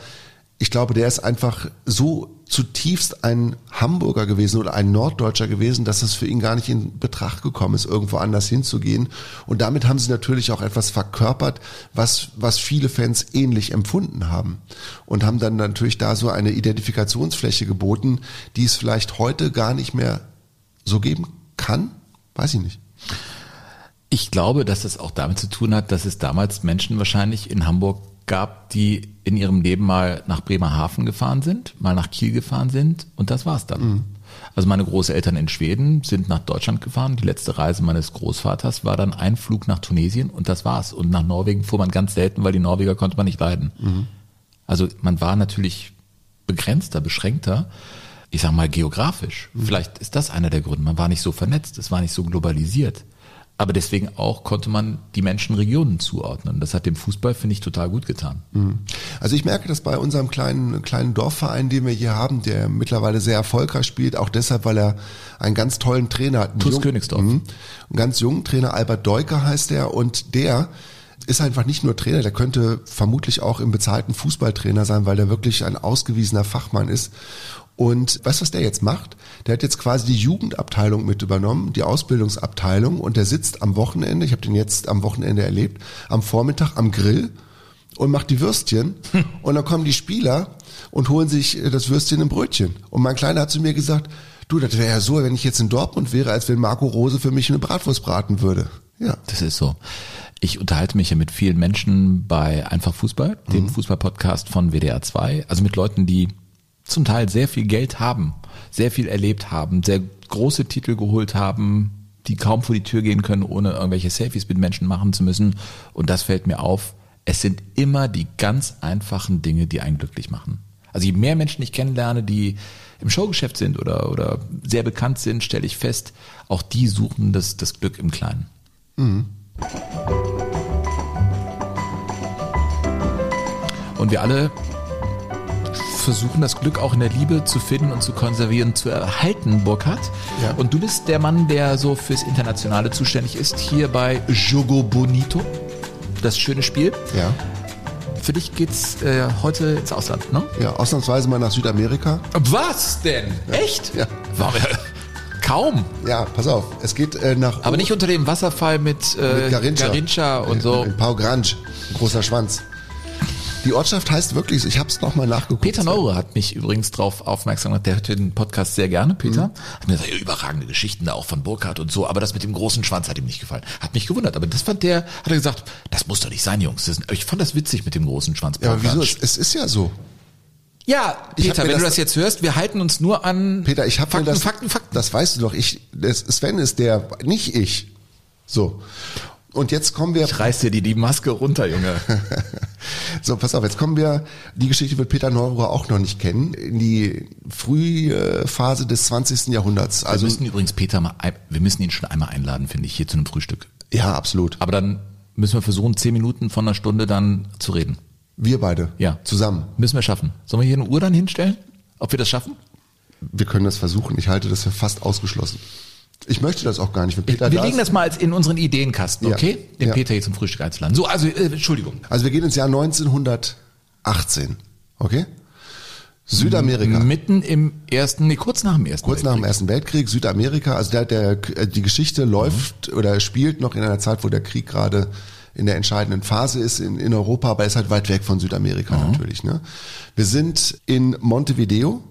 ich glaube, der ist einfach so zutiefst ein Hamburger gewesen oder ein Norddeutscher gewesen, dass es für ihn gar nicht in Betracht gekommen ist, irgendwo anders hinzugehen. Und damit haben sie natürlich auch etwas verkörpert, was, was viele Fans ähnlich empfunden haben. Und haben dann natürlich da so eine Identifikationsfläche geboten, die es vielleicht heute gar nicht mehr so geben kann. Weiß ich nicht. Ich glaube, dass es auch damit zu tun hat, dass es damals Menschen wahrscheinlich in Hamburg gab, die in ihrem Leben mal nach Bremerhaven gefahren sind, mal nach Kiel gefahren sind und das war's dann. Mhm. Also meine Großeltern in Schweden sind nach Deutschland gefahren. Die letzte Reise meines Großvaters war dann ein Flug nach Tunesien und das war's. Und nach Norwegen fuhr man ganz selten, weil die Norweger konnte man nicht leiden. Mhm. Also man war natürlich begrenzter, beschränkter. Ich sag mal geografisch. Mhm. Vielleicht ist das einer der Gründe. Man war nicht so vernetzt, es war nicht so globalisiert. Aber deswegen auch konnte man die Menschen Regionen zuordnen. Das hat dem Fußball, finde ich, total gut getan. Mhm. Also ich merke das bei unserem kleinen, kleinen Dorfverein, den wir hier haben, der mittlerweile sehr erfolgreich spielt, auch deshalb, weil er einen ganz tollen Trainer hat. TuS Königsdorf. Mhm. Einen ganz jungen Trainer, Albert Deuker heißt er, und der ist einfach nicht nur Trainer, der könnte vermutlich auch im bezahlten Fußballtrainer sein, weil der wirklich ein ausgewiesener Fachmann ist. Und weißt du, was der jetzt macht? Der hat jetzt quasi die Jugendabteilung mit übernommen, die Ausbildungsabteilung und der sitzt am Wochenende, ich habe den jetzt am Wochenende erlebt, am Vormittag am Grill und macht die Würstchen <laughs> und dann kommen die Spieler und holen sich äh, das Würstchen im Brötchen. Und mein Kleiner hat zu mir gesagt, du, das wäre ja so, wenn ich jetzt in Dortmund wäre, als wenn Marco Rose für mich eine Bratwurst braten würde. Ja. Das ist so. Ich unterhalte mich ja mit vielen Menschen bei Einfach Fußball, dem Fußballpodcast von WDR 2, also mit Leuten, die zum Teil sehr viel Geld haben, sehr viel erlebt haben, sehr große Titel geholt haben, die kaum vor die Tür gehen können, ohne irgendwelche Selfies mit Menschen machen zu müssen. Und das fällt mir auf. Es sind immer die ganz einfachen Dinge, die einen glücklich machen. Also je mehr Menschen ich kennenlerne, die im Showgeschäft sind oder, oder sehr bekannt sind, stelle ich fest, auch die suchen das, das Glück im Kleinen. Und wir alle versuchen das Glück auch in der Liebe zu finden und zu konservieren, zu erhalten, Burkhard. Ja. Und du bist der Mann, der so fürs Internationale zuständig ist, hier bei Jogo Bonito. Das schöne Spiel. Ja. Für dich geht's äh, heute ins Ausland, ne? Ja, ausnahmsweise mal nach Südamerika. Was denn? Echt? Ja. Warum? Kaum. Ja, pass auf, es geht äh, nach Aber nicht unter dem Wasserfall mit, äh, mit Garincha. Garincha und so. In Pau Grange, ein großer Schwanz. Die Ortschaft heißt wirklich, so, ich habe es nochmal nachgeguckt. Peter Neure hat mich übrigens darauf aufmerksam gemacht, der hört den Podcast sehr gerne, Peter. Hat mir gesagt, ja, überragende Geschichten da auch von Burkhardt und so, aber das mit dem großen Schwanz hat ihm nicht gefallen. Hat mich gewundert, aber das fand der, hat er gesagt, das muss doch nicht sein, Jungs. Das, ich fand das witzig mit dem großen Schwanz. Ja, aber wieso? Es, es ist ja so. Ja, hab Peter, wenn du das- das jetzt hörst, wir halten uns nur an Peter, ich habe Fakten, das, Fakten, Fakten. Das weißt du doch. Ich, das, Sven ist der, nicht ich. So. Und jetzt kommen wir. Ich reiß dir die, die Maske runter, Junge. <laughs> So, pass auf, jetzt kommen wir, die Geschichte wird Peter Neururer auch noch nicht kennen, in die frühe Phase des 20. Jahrhunderts. wir Also, müssen übrigens Peter mal, wir müssen ihn schon einmal einladen, finde ich, hier zu einem Frühstück. ja, absolut. Aber dann müssen wir versuchen, zehn Minuten von einer Stunde dann zu reden. Wir beide. Ja. Zusammen. Müssen wir schaffen. Sollen wir hier eine Uhr dann hinstellen? Ob wir das schaffen? Wir können das versuchen. Ich halte das für fast ausgeschlossen. Ich möchte das auch gar nicht. Wenn Peter wir da legen ist- das mal in unseren Ideenkasten, Ja. okay? Den Ja. Peter hier zum Frühstück einzuladen. So, also, äh, Entschuldigung. Also wir gehen ins Jahr 1918. Okay? Südamerika. Mitten im ersten, nee, kurz nach dem ersten. Kurz nach dem Weltkrieg. Ersten Weltkrieg, Südamerika, also der, der, die Geschichte läuft oder spielt noch in einer Zeit, wo der Krieg gerade in der entscheidenden Phase ist in, in Europa, aber ist halt weit weg von Südamerika natürlich. Ne? Wir sind in Montevideo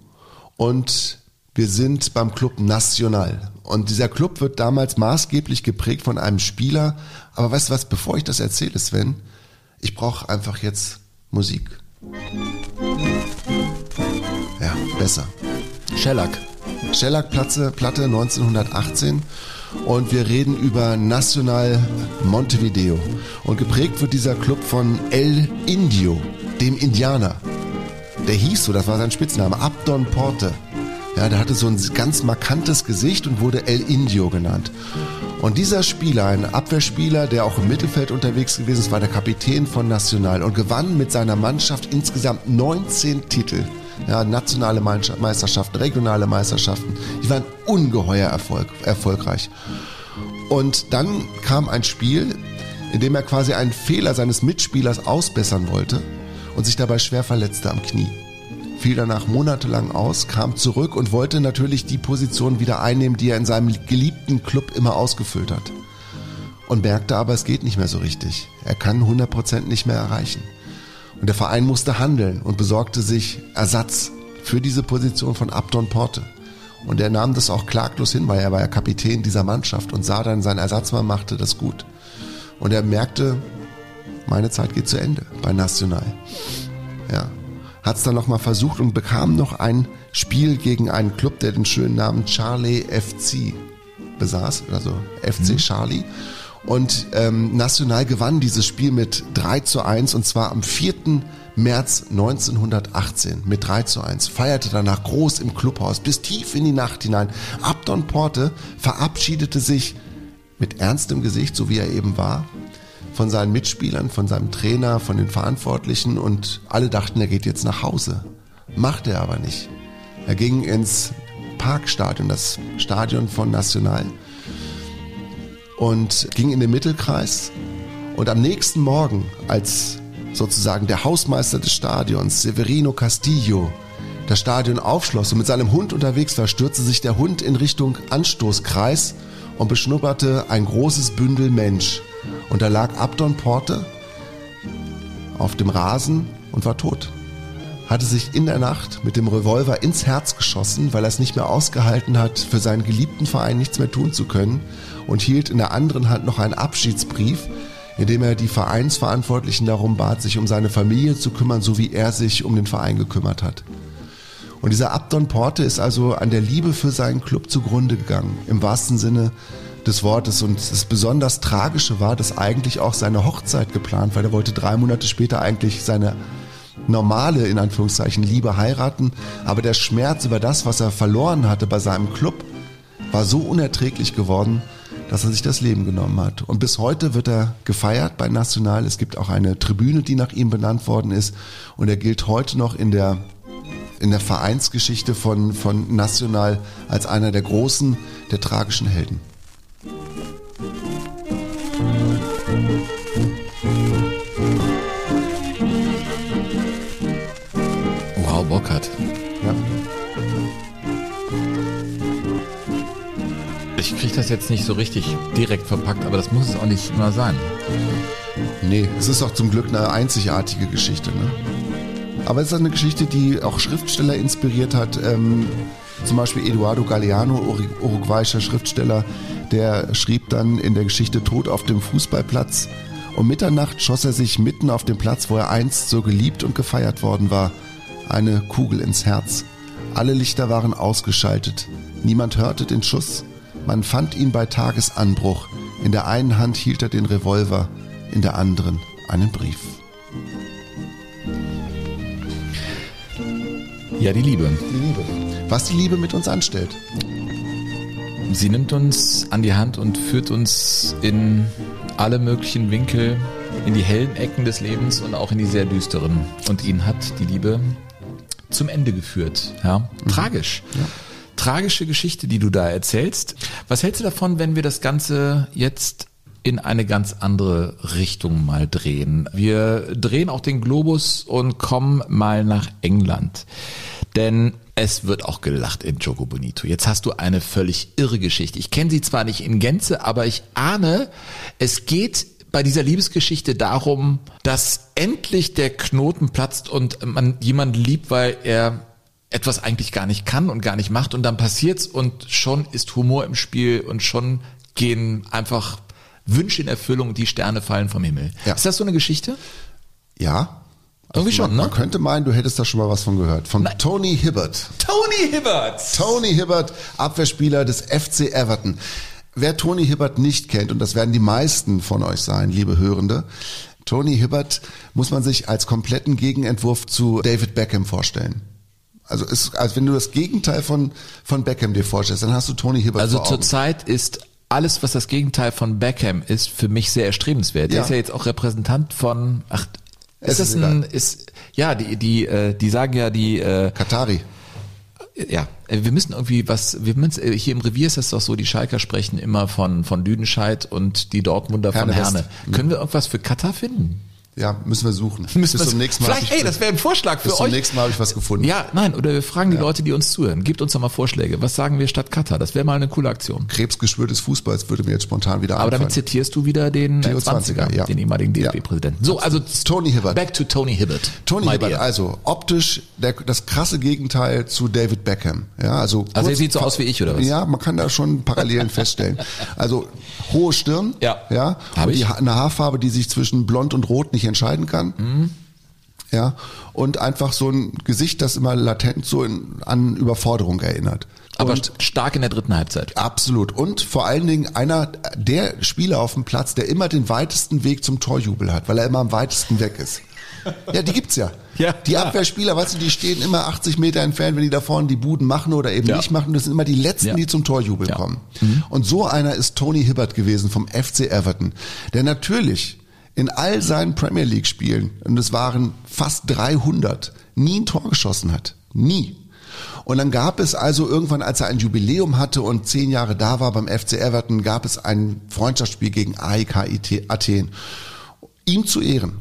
und wir sind beim Club Nacional. Und dieser Club wird damals maßgeblich geprägt von einem Spieler. Aber weißt du was, bevor ich das erzähle, Sven, ich brauche einfach jetzt Musik. Ja, besser. Shellac. Schellack-Platte Platte 1918 und wir reden über Nacional Montevideo. Und geprägt wird dieser Club von El Indio, dem Indianer. Der hieß so, das war sein Spitzname, Abdon Porte. Ja, der hatte so ein ganz markantes Gesicht und wurde El Indio genannt. Und dieser Spieler, ein Abwehrspieler, der auch im Mittelfeld unterwegs gewesen ist, war der Kapitän von Nacional und gewann mit seiner Mannschaft insgesamt 19 Titel. Ja, nationale Meisterschaften, regionale Meisterschaften. Die waren ungeheuer Erfolg, erfolgreich. Und dann kam ein Spiel, in dem er quasi einen Fehler seines Mitspielers ausbessern wollte und sich dabei schwer verletzte am Knie. Fiel danach monatelang aus, kam zurück und wollte natürlich die Position wieder einnehmen, die er in seinem geliebten Club immer ausgefüllt hat. Und merkte aber, es geht nicht mehr so richtig. Er kann 100% nicht mehr erreichen. Und der Verein musste handeln und besorgte sich Ersatz für diese Position von Abdon Porte. Und er nahm das auch klaglos hin, weil er war ja Kapitän dieser Mannschaft und sah dann, sein Ersatzmann machte das gut. Und er merkte, meine Zeit geht zu Ende bei Nacional. Ja. Hat es dann nochmal versucht und bekam noch ein Spiel gegen einen Club, der den schönen Namen Charlie FC besaß, also FC Charlie. Und ähm, National gewann dieses Spiel mit 3 zu 1 und zwar am 4. März 1918 mit 3 zu 1. Feierte danach groß im Clubhaus bis tief in die Nacht hinein. Abdon Porte verabschiedete sich mit ernstem Gesicht, so wie er eben war, von seinen Mitspielern, von seinem Trainer, von den Verantwortlichen und alle dachten, er geht jetzt nach Hause. Machte er aber nicht. Er ging ins Parkstadion, das Stadion von Nacional und ging in den Mittelkreis und am nächsten Morgen, als sozusagen der Hausmeister des Stadions, Severino Castillo, das Stadion aufschloss und mit seinem Hund unterwegs war, stürzte sich der Hund in Richtung Anstoßkreis und beschnupperte ein großes Bündel Mensch. Und da lag Abdon Porte auf dem Rasen und war tot. Hatte sich in der Nacht mit dem Revolver ins Herz geschossen, weil er es nicht mehr ausgehalten hat, für seinen geliebten Verein nichts mehr tun zu können und hielt in der anderen Hand noch einen Abschiedsbrief, in dem er die Vereinsverantwortlichen darum bat, sich um seine Familie zu kümmern, so wie er sich um den Verein gekümmert hat. Und dieser Abdon Porte ist also an der Liebe für seinen Club zugrunde gegangen, im wahrsten Sinne des Wortes. Und das besonders Tragische war, dass eigentlich auch seine Hochzeit geplant war. Er wollte drei Monate später eigentlich seine normale, in Anführungszeichen, Liebe heiraten. Aber der Schmerz über das, was er verloren hatte bei seinem Club, war so unerträglich geworden, dass er sich das Leben genommen hat. Und bis heute wird er gefeiert bei National. Es gibt auch eine Tribüne, die nach ihm benannt worden ist. Und er gilt heute noch in der, in der Vereinsgeschichte von, von National als einer der großen, der tragischen Helden. Wow, Bockert. Ja. Ich kriege das jetzt nicht so richtig direkt verpackt, aber das muss es auch nicht immer sein. Nee, es ist auch zum Glück eine einzigartige Geschichte. Ne? Aber es ist eine Geschichte, die auch Schriftsteller inspiriert hat. Ähm, zum Beispiel Eduardo Galeano, uruguayischer Schriftsteller, der schrieb dann in der Geschichte Tod auf dem Fußballplatz. Um Mitternacht schoss er sich mitten auf dem Platz, wo er einst so geliebt und gefeiert worden war, eine Kugel ins Herz. Alle Lichter waren ausgeschaltet. Niemand hörte den Schuss. Man fand ihn bei Tagesanbruch. In der einen Hand hielt er den Revolver, in der anderen einen Brief. Ja, die Liebe. Die Liebe. Was die Liebe mit uns anstellt. Sie nimmt uns an die Hand und führt uns in alle möglichen Winkel, in die hellen Ecken des Lebens und auch in die sehr düsteren. Und ihn hat die Liebe zum Ende geführt. Ja? Tragisch. Tragische Geschichte, die du da erzählst. Was hältst du davon, wenn wir das Ganze jetzt in eine ganz andere Richtung mal drehen? Wir drehen auch den Globus und kommen mal nach England. Denn es wird auch gelacht in Jogo Bonito. Jetzt hast du eine völlig irre Geschichte. Ich kenne sie zwar nicht in Gänze, aber ich ahne, es geht bei dieser Liebesgeschichte darum, dass endlich der Knoten platzt und man jemanden liebt, weil er etwas eigentlich gar nicht kann und gar nicht macht und dann passiert's und schon ist Humor im Spiel und schon gehen einfach Wünsche in Erfüllung und die Sterne fallen vom Himmel. Ja. Ist das so eine Geschichte? Ja. Irgendwie schon, man, ne? Man könnte meinen, du hättest da schon mal was von gehört. Von Tony Hibbert. Tony Hibbert! Tony Hibbert, Abwehrspieler des FC Everton. Wer Tony Hibbert nicht kennt, und das werden die meisten von euch sein, liebe Hörende, Tony Hibbert muss man sich als kompletten Gegenentwurf zu David Beckham vorstellen. Also, ist, also wenn du das Gegenteil von, von Beckham dir vorstellst, dann hast du Tony Hibbert Also zurzeit ist alles, was das Gegenteil von Beckham ist, für mich sehr erstrebenswert. Der Ja. ist ja jetzt auch Repräsentant von, ach, Es ist das ist ein, egal. ist, ja, die, die, äh, die sagen ja, die, äh, Katari. ja, wir müssen irgendwie was, wir müssen, äh, hier im Revier ist das doch so, die Schalker sprechen immer von, von Lüdenscheid und die Dortmunder von Herne. Herne. Können wir irgendwas für Katar finden? Ja, müssen wir suchen. Müssen bis zum nächsten Mal. Vielleicht, ich- ey, das wäre ein Vorschlag für bis zum euch. nächsten Mal habe ich was gefunden. Ja, nein, oder wir fragen die Leute, die uns zuhören. Gebt uns doch mal Vorschläge. Was sagen wir statt Katar? Das wäre mal eine coole Aktion. Krebsgeschwür des Fußballs würde mir jetzt spontan wieder Aber damit einfallen. zitierst du wieder den Theo 20er, 20er, ja. den ehemaligen Ja. DFB-Präsidenten. So, also Tony Hibbert. Back to Tony Hibbert. Tony Hibbert, dear. also optisch der, das krasse Gegenteil zu David Beckham. Ja, also, Also er sieht so aus wie ich, oder was? Ja, man kann da schon Parallelen <laughs> feststellen. Also hohe Stirn, Ja. ja, und die, eine Haarfarbe, die sich zwischen blond und rot nicht entscheiden kann. Mhm. Ja, und einfach so ein Gesicht, das immer latent so in, an Überforderung erinnert. Aber und stark in der dritten Halbzeit. Absolut. Und vor allen Dingen einer der Spieler auf dem Platz, der immer den weitesten Weg zum Torjubel hat, weil er immer am weitesten weg ist. Ja, die gibt's ja. <laughs> Ja, die klar. Abwehrspieler, weißt du, die stehen immer 80 Meter entfernt, wenn die da vorne die Buden machen oder eben Ja. nicht machen. Das sind immer die letzten, Ja. die zum Torjubel Ja. kommen. Und so einer ist Tony Hibbert gewesen vom FC Everton, der natürlich in all seinen Premier League Spielen, und es waren fast 300, nie ein Tor geschossen hat. Nie. Und dann gab es also irgendwann, als er ein Jubiläum hatte und zehn Jahre da war beim FC Everton, gab es ein Freundschaftsspiel gegen AEK Athen. Ihm zu Ehren.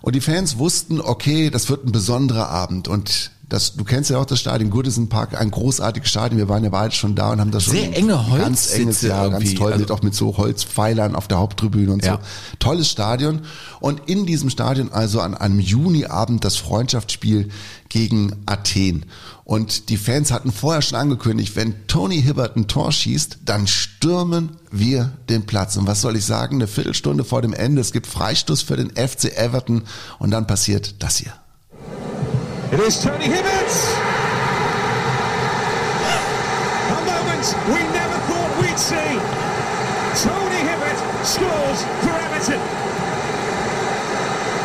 Und die Fans wussten, okay, das wird ein besonderer Abend. Und Das, du kennst ja auch das Stadion Goodison Park, ein großartiges Stadion. Wir waren ja beide schon da und haben das schon Sehr enge Holzsitze ganz enges, ja, ganz toll Also- auch mit so Holzpfeilern auf der Haupttribüne und Ja. so. Tolles Stadion. Und in diesem Stadion also an einem Juniabend das Freundschaftsspiel gegen Athen. Und die Fans hatten vorher schon angekündigt, wenn Tony Hibbert ein Tor schießt, dann stürmen wir den Platz. Und was soll ich sagen? Eine Viertelstunde vor dem Ende, es gibt Freistoß für den FC Everton und dann passiert das hier. It is Tony Hibbert. A moment we never thought we'd see. Tony Hibbert scores for Everton.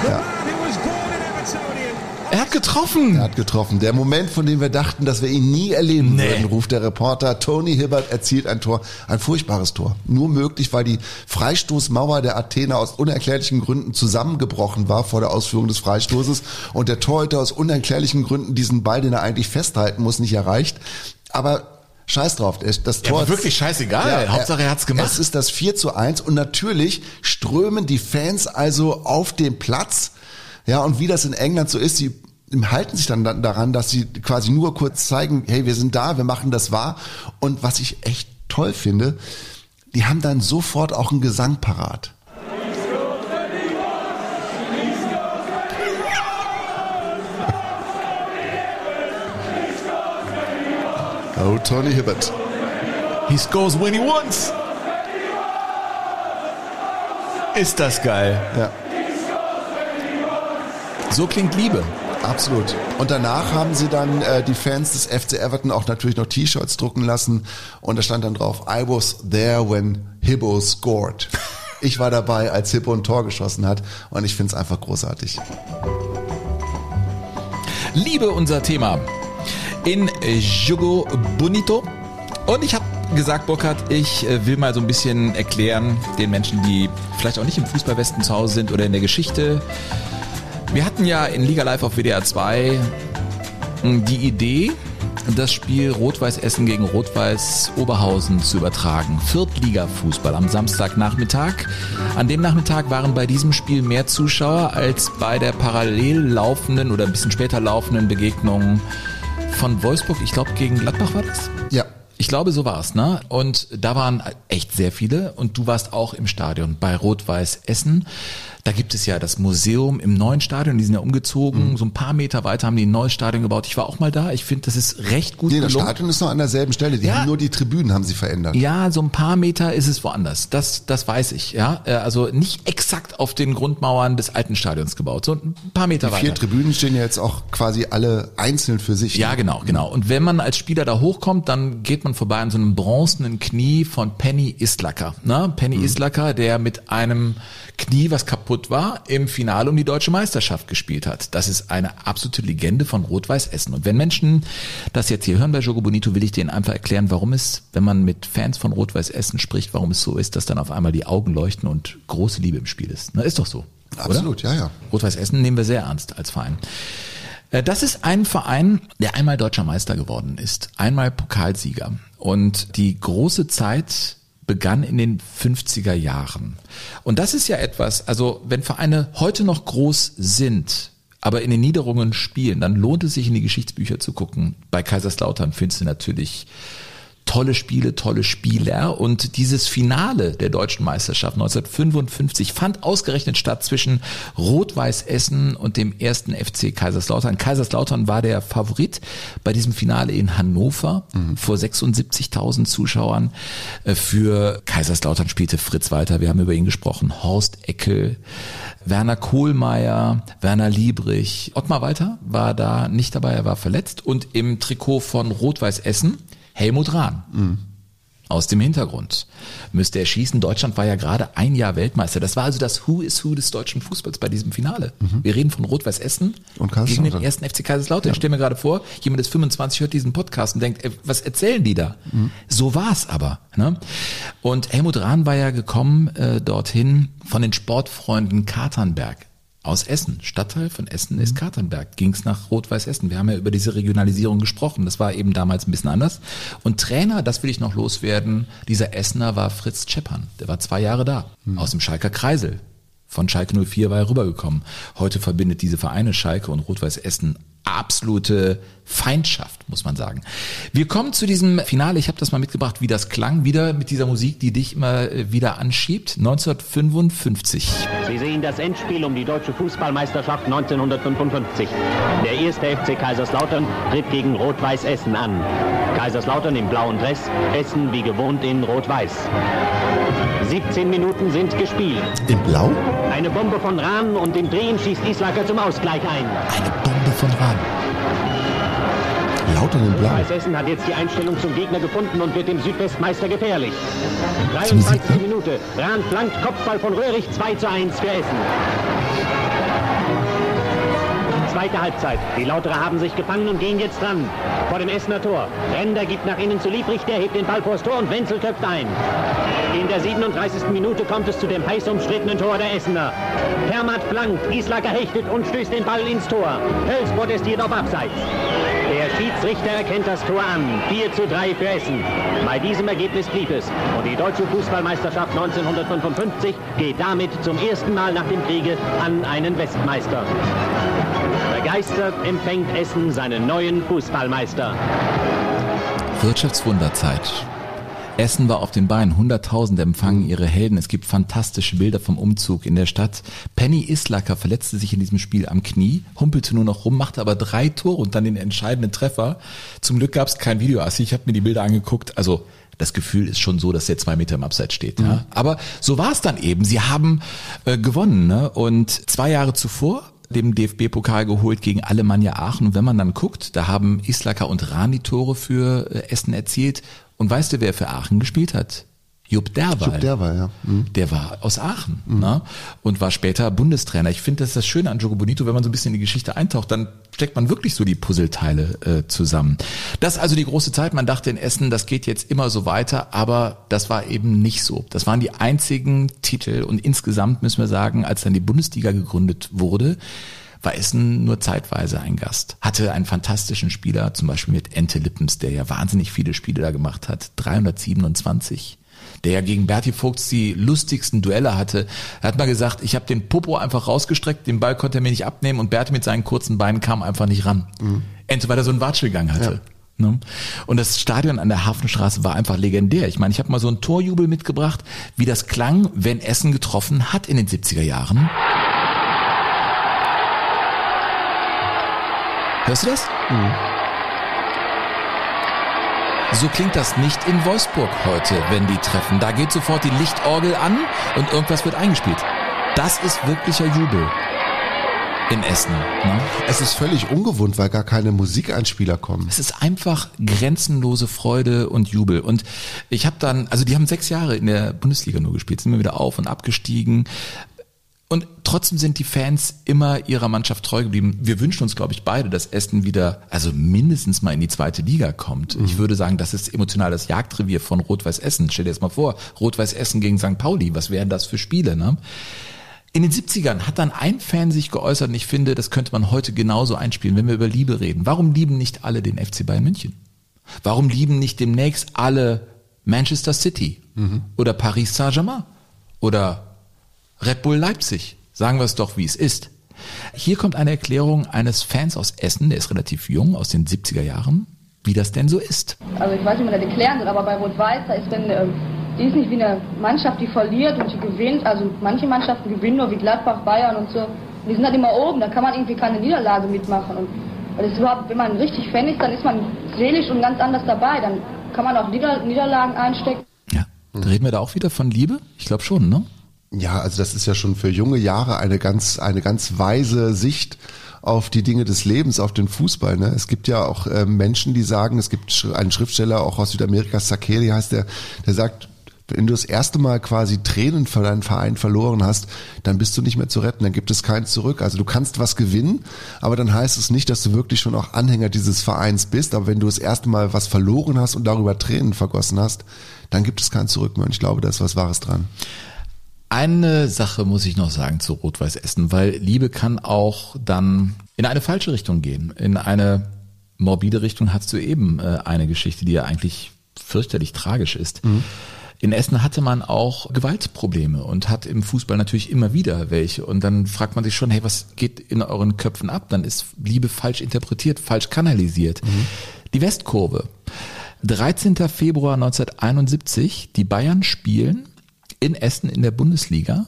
The man who was born an Evertonian. Er hat getroffen. Er hat getroffen. Der Moment, von dem wir dachten, dass wir ihn nie erleben Nee. würden, ruft der Reporter. Tony Hibbert erzielt ein Tor. Ein furchtbares Tor. Nur möglich, weil die Freistoßmauer der Athener aus unerklärlichen Gründen zusammengebrochen war vor der Ausführung des Freistoßes und der Torhüter aus unerklärlichen Gründen diesen Ball, den er eigentlich festhalten muss, nicht erreicht. Aber Scheiß drauf, das Ja, Tor aber wirklich scheißegal. Hauptsache, er hat's gemacht. Es ist das 4 zu 1 und natürlich strömen die Fans also auf den Platz. Ja, und wie das in England so ist, sie halten sich dann daran, dass sie quasi nur kurz zeigen, hey, wir sind da, wir machen das wahr. Und was ich echt toll finde, die haben dann sofort auch einen Gesang parat. <laughs> Oh, Tony Hibbert. He scores when he wants. Ist das geil. Ja. So klingt Liebe. Absolut. Und danach haben sie dann äh, die Fans des FC Everton auch natürlich noch T-Shirts drucken lassen und da stand dann drauf, I was there when Hibbo scored. Ich war dabei, als Hippo ein Tor geschossen hat und ich finde es einfach großartig. Liebe unser Thema in Jogo Bonito. Und ich habe gesagt, Burkhard, ich äh, will mal so ein bisschen erklären den Menschen, die vielleicht auch nicht im Fußballwesten zu Hause sind oder in der Geschichte. Wir hatten ja in Liga Live auf WDR 2 die Idee, das Spiel Rot-Weiß Essen gegen Rot-Weiß Oberhausen zu übertragen. Viertliga-Fußball am Samstagnachmittag. An dem Nachmittag waren bei diesem Spiel mehr Zuschauer als bei der parallel laufenden oder ein bisschen später laufenden Begegnung von Wolfsburg. Ich glaube, gegen Gladbach war das? Ja. Ich glaube, so war's, ne? Und da waren echt sehr viele und du warst auch im Stadion bei Rot-Weiß Essen. Da gibt es ja das Museum im neuen Stadion, die sind ja umgezogen. So ein paar Meter weiter haben die ein neues Stadion gebaut. Ich war auch mal da. Ich finde, das ist recht gut Nee, das gelungen. Stadion ist noch an derselben Stelle. Die Ja. haben nur die Tribünen haben sie verändert. Ja, so ein paar Meter ist es woanders. Das, das weiß ich. Ja, Äh, also nicht exakt auf den Grundmauern des alten Stadions gebaut, so ein paar Meter Die weiter. vier Tribünen stehen ja jetzt auch quasi alle einzeln für sich. Ja, genau, genau. Und wenn man als Spieler da hochkommt, dann geht man vorbei an so einem bronzenen Knie von Penny Islacker. Ne? Penny Islacker, der mit einem Knie, was kaputt war, im Finale um die deutsche Meisterschaft gespielt hat. Das ist eine absolute Legende von Rot-Weiß Essen. Und wenn Menschen das jetzt hier hören bei Jogo Bonito, will ich denen einfach erklären, warum es, wenn man mit Fans von Rot-Weiß Essen spricht, warum es so ist, dass dann auf einmal die Augen leuchten und große Liebe im Spiel ist. Na, ist doch so. Absolut, oder? ja, ja. Rot-Weiß Essen nehmen wir sehr ernst als Verein. Äh, Das ist ein Verein, der einmal deutscher Meister geworden ist, einmal Pokalsieger. Und die große Zeit begann in den 50er Jahren. Und das ist ja etwas, also wenn Vereine heute noch groß sind, aber in den Niederungen spielen, dann lohnt es sich in die Geschichtsbücher zu gucken. Bei Kaiserslautern findest du natürlich tolle Spiele, tolle Spieler und dieses Finale der deutschen Meisterschaft 1955 fand ausgerechnet statt zwischen Rot-Weiß Essen und dem ersten FC Kaiserslautern. Kaiserslautern war der Favorit bei diesem Finale in Hannover vor 76.000 Zuschauern. Äh, Für Kaiserslautern spielte Fritz Walter, wir haben über ihn gesprochen, Horst Eckel, Werner Kohlmeier, Werner Liebrich. Ottmar Walter war da nicht dabei, er war verletzt und im Trikot von Rot-Weiß Essen Helmut Rahn. Aus dem Hintergrund müsste er schießen. Deutschland war ja gerade ein Jahr Weltmeister. Das war also das Who is Who des deutschen Fußballs bei diesem Finale. Wir reden von Rot-Weiß Essen Und gegen den ersten FC Kaiserslautern. Ich stelle mir gerade vor, jemand ist 25, hört diesen Podcast und denkt, ey, was erzählen die da? So war's aber. Ne? Und Helmut Rahn war ja gekommen äh, dorthin von den Sportfreunden Katernberg aus Essen. Stadtteil von Essen ist Katernberg. Ging's nach Rot-Weiß Essen. Wir haben ja über diese Regionalisierung gesprochen. Das war eben damals ein bisschen anders. Und Trainer, das will ich noch loswerden, dieser Essener war Fritz Scheppern. Der war zwei Jahre da. Aus dem Schalker Kreisel. Von Schalke 04 war er rübergekommen. Heute verbindet diese Vereine Schalke und Rot-Weiß Essen absolute Feindschaft, muss man sagen. Wir kommen zu diesem Finale. Ich habe das mal mitgebracht, wie das klang. Wieder mit dieser Musik, die dich immer äh, wieder anschiebt. 1955. Sie sehen das Endspiel um die deutsche Fußballmeisterschaft 1955. Der erste FC Kaiserslautern tritt gegen Rot-Weiß Essen an. Kaiserslautern im blauen Dress, Essen wie gewohnt in Rot-Weiß. 17 Minuten sind gespielt. In Blau? Eine Bombe von Rahn und im Drehen schießt Islacker zum Ausgleich ein. Eine Bombe von Rahn. Lautern in Blau. Essen hat jetzt die Einstellung zum Gegner gefunden und wird dem Südwestmeister gefährlich. 23. Minute. Rahn flankt Kopfball von Röhrig 2 zu 1 für Essen. Zweite Halbzeit. Die Lauterer haben sich gefangen und gehen jetzt dran. Vor dem Essener Tor. Render gibt nach innen zu Liebrig, der hebt den Ball vors Tor und Wenzel köpft ein. In der 37. Minute kommt es zu dem heiß umstrittenen Tor der Essener. Hermann flankt, Gislacker hechtet und stößt den Ball ins Tor. Hölz protestiert auf Abseits. Der Schiedsrichter erkennt das Tor an. 4 zu 3 für Essen. Bei diesem Ergebnis blieb es. Und die deutsche Fußballmeisterschaft 1955 geht damit zum ersten Mal nach dem Kriege an einen Westmeister. Begeistert empfängt Essen seinen neuen Fußballmeister. Wirtschaftswunderzeit. Essen war auf den Beinen, Hunderttausende empfangen ihre Helden. Es gibt fantastische Bilder vom Umzug in der Stadt. Penny Islacker verletzte sich in diesem Spiel am Knie, humpelte nur noch rum, machte aber drei Tore und dann den entscheidenden Treffer. Zum Glück gab es kein Video, Assi. Ich habe mir die Bilder angeguckt. Also das Gefühl ist schon so, dass der zwei Meter im Abseits steht. Ja? Aber so war es dann eben. Sie haben äh, gewonnen. Ne? Und zwei Jahre zuvor dem DFB-Pokal geholt gegen Alemannia Aachen. Und wenn man dann guckt, da haben Islacker und Rani Tore für äh, Essen erzielt. Und weißt du, wer für Aachen gespielt hat? Jupp Derwal. Jupp Derwal, ja. Mhm. Der war aus Aachen ne? und war später Bundestrainer. Ich finde, das ist das Schöne an Jogo Bonito, wenn man so ein bisschen in die Geschichte eintaucht, dann steckt man wirklich so die Puzzleteile äh, zusammen. Das ist also die große Zeit. Man dachte in Essen, das geht jetzt immer so weiter, aber das war eben nicht so. Das waren die einzigen Titel und insgesamt müssen wir sagen, als dann die Bundesliga gegründet wurde, war Essen nur zeitweise ein Gast. Hatte einen fantastischen Spieler, zum Beispiel mit Ente Lippens, der ja wahnsinnig viele Spiele da gemacht hat. 327 der ja gegen Berti Vogts die lustigsten Duelle hatte. Er hat mal gesagt, ich habe den Popo einfach rausgestreckt, den Ball konnte er mir nicht abnehmen und Berti mit seinen kurzen Beinen kam einfach nicht ran. Mhm. Ente, weil er so einen Watschelgang hatte. Ja. Ne? Und das Stadion an der Hafenstraße war einfach legendär. Ich meine, ich habe mal so einen Torjubel mitgebracht, wie das klang, wenn Essen getroffen hat in den 70er Jahren. Hörst du das? Mhm. So klingt das nicht in Wolfsburg heute, wenn die treffen. Da geht sofort die Lichtorgel an und irgendwas wird eingespielt. Das ist wirklicher Jubel in Essen. Ne? Es ist völlig ungewohnt, weil gar keine Musikeinspieler kommen. Es ist einfach grenzenlose Freude und Jubel. Und ich habe dann, also die haben sechs Jahre in der Bundesliga nur gespielt, sind immer wieder auf und abgestiegen. Und trotzdem sind die Fans immer ihrer Mannschaft treu geblieben. Wir wünschen uns, glaube ich, beide, dass Essen wieder, also mindestens mal in die zweite Liga kommt. Ich würde sagen, das ist emotional das Jagdrevier von Rot-Weiß Essen. Stell dir das mal vor, Rot-Weiß Essen gegen St. Pauli, was wären das für Spiele, ne? In den 70ern hat dann ein Fan sich geäußert und ich finde, das könnte man heute genauso einspielen, wenn wir über Liebe reden. Warum lieben nicht alle den FC Bayern München? Warum lieben nicht demnächst alle Manchester City oder Paris Saint-Germain oder Red Bull Leipzig. Sagen wir es doch, wie es ist. Hier kommt eine Erklärung eines Fans aus Essen, der ist relativ jung, aus den 70er Jahren, wie das denn so ist. Also ich weiß nicht, wie man das erklären soll, aber bei Rot-Weiß, da ist wenn, ähm, die ist nicht wie eine Mannschaft, die verliert und die gewinnt. Also manche Mannschaften gewinnen nur wie Gladbach, Bayern und so. Die sind halt immer oben, da kann man irgendwie keine Niederlage mitmachen. Und das ist überhaupt, wenn man richtig Fan ist, dann ist man seelisch und ganz anders dabei. Dann kann man auch Nieder Niederlagen einstecken. Ja. Reden wir da auch wieder von Liebe? Ich glaube schon, ne? Ja, also das ist ja schon für junge Jahre eine ganz, eine ganz weise Sicht auf die Dinge des Lebens, auf den Fußball. Ne? Es gibt ja auch äh, Menschen, die sagen, es gibt einen Schriftsteller auch aus Südamerika, Sakeri heißt der, der sagt, wenn du das erste Mal quasi Tränen für deinen Verein verloren hast, dann bist du nicht mehr zu retten, dann gibt es keins zurück. Also du kannst was gewinnen, aber dann heißt es nicht, dass du wirklich schon auch Anhänger dieses Vereins bist. Aber wenn du das erste Mal was verloren hast und darüber Tränen vergossen hast, dann gibt es kein Zurück mehr. Und ich glaube, da ist was Wahres dran. Eine Sache muss ich noch sagen zu Rot-Weiß Essen, weil Liebe kann auch dann in eine falsche Richtung gehen. In eine morbide Richtung hast du eben äh, eine Geschichte, die ja eigentlich fürchterlich tragisch ist. in Essen hatte man auch Gewaltprobleme und hat im Fußball natürlich immer wieder welche. Und dann fragt man sich schon, hey, was geht in euren Köpfen ab? Dann ist Liebe falsch interpretiert, falsch kanalisiert. Mhm. Die Westkurve. 13. Februar 1971, die Bayern spielen in Essen in der Bundesliga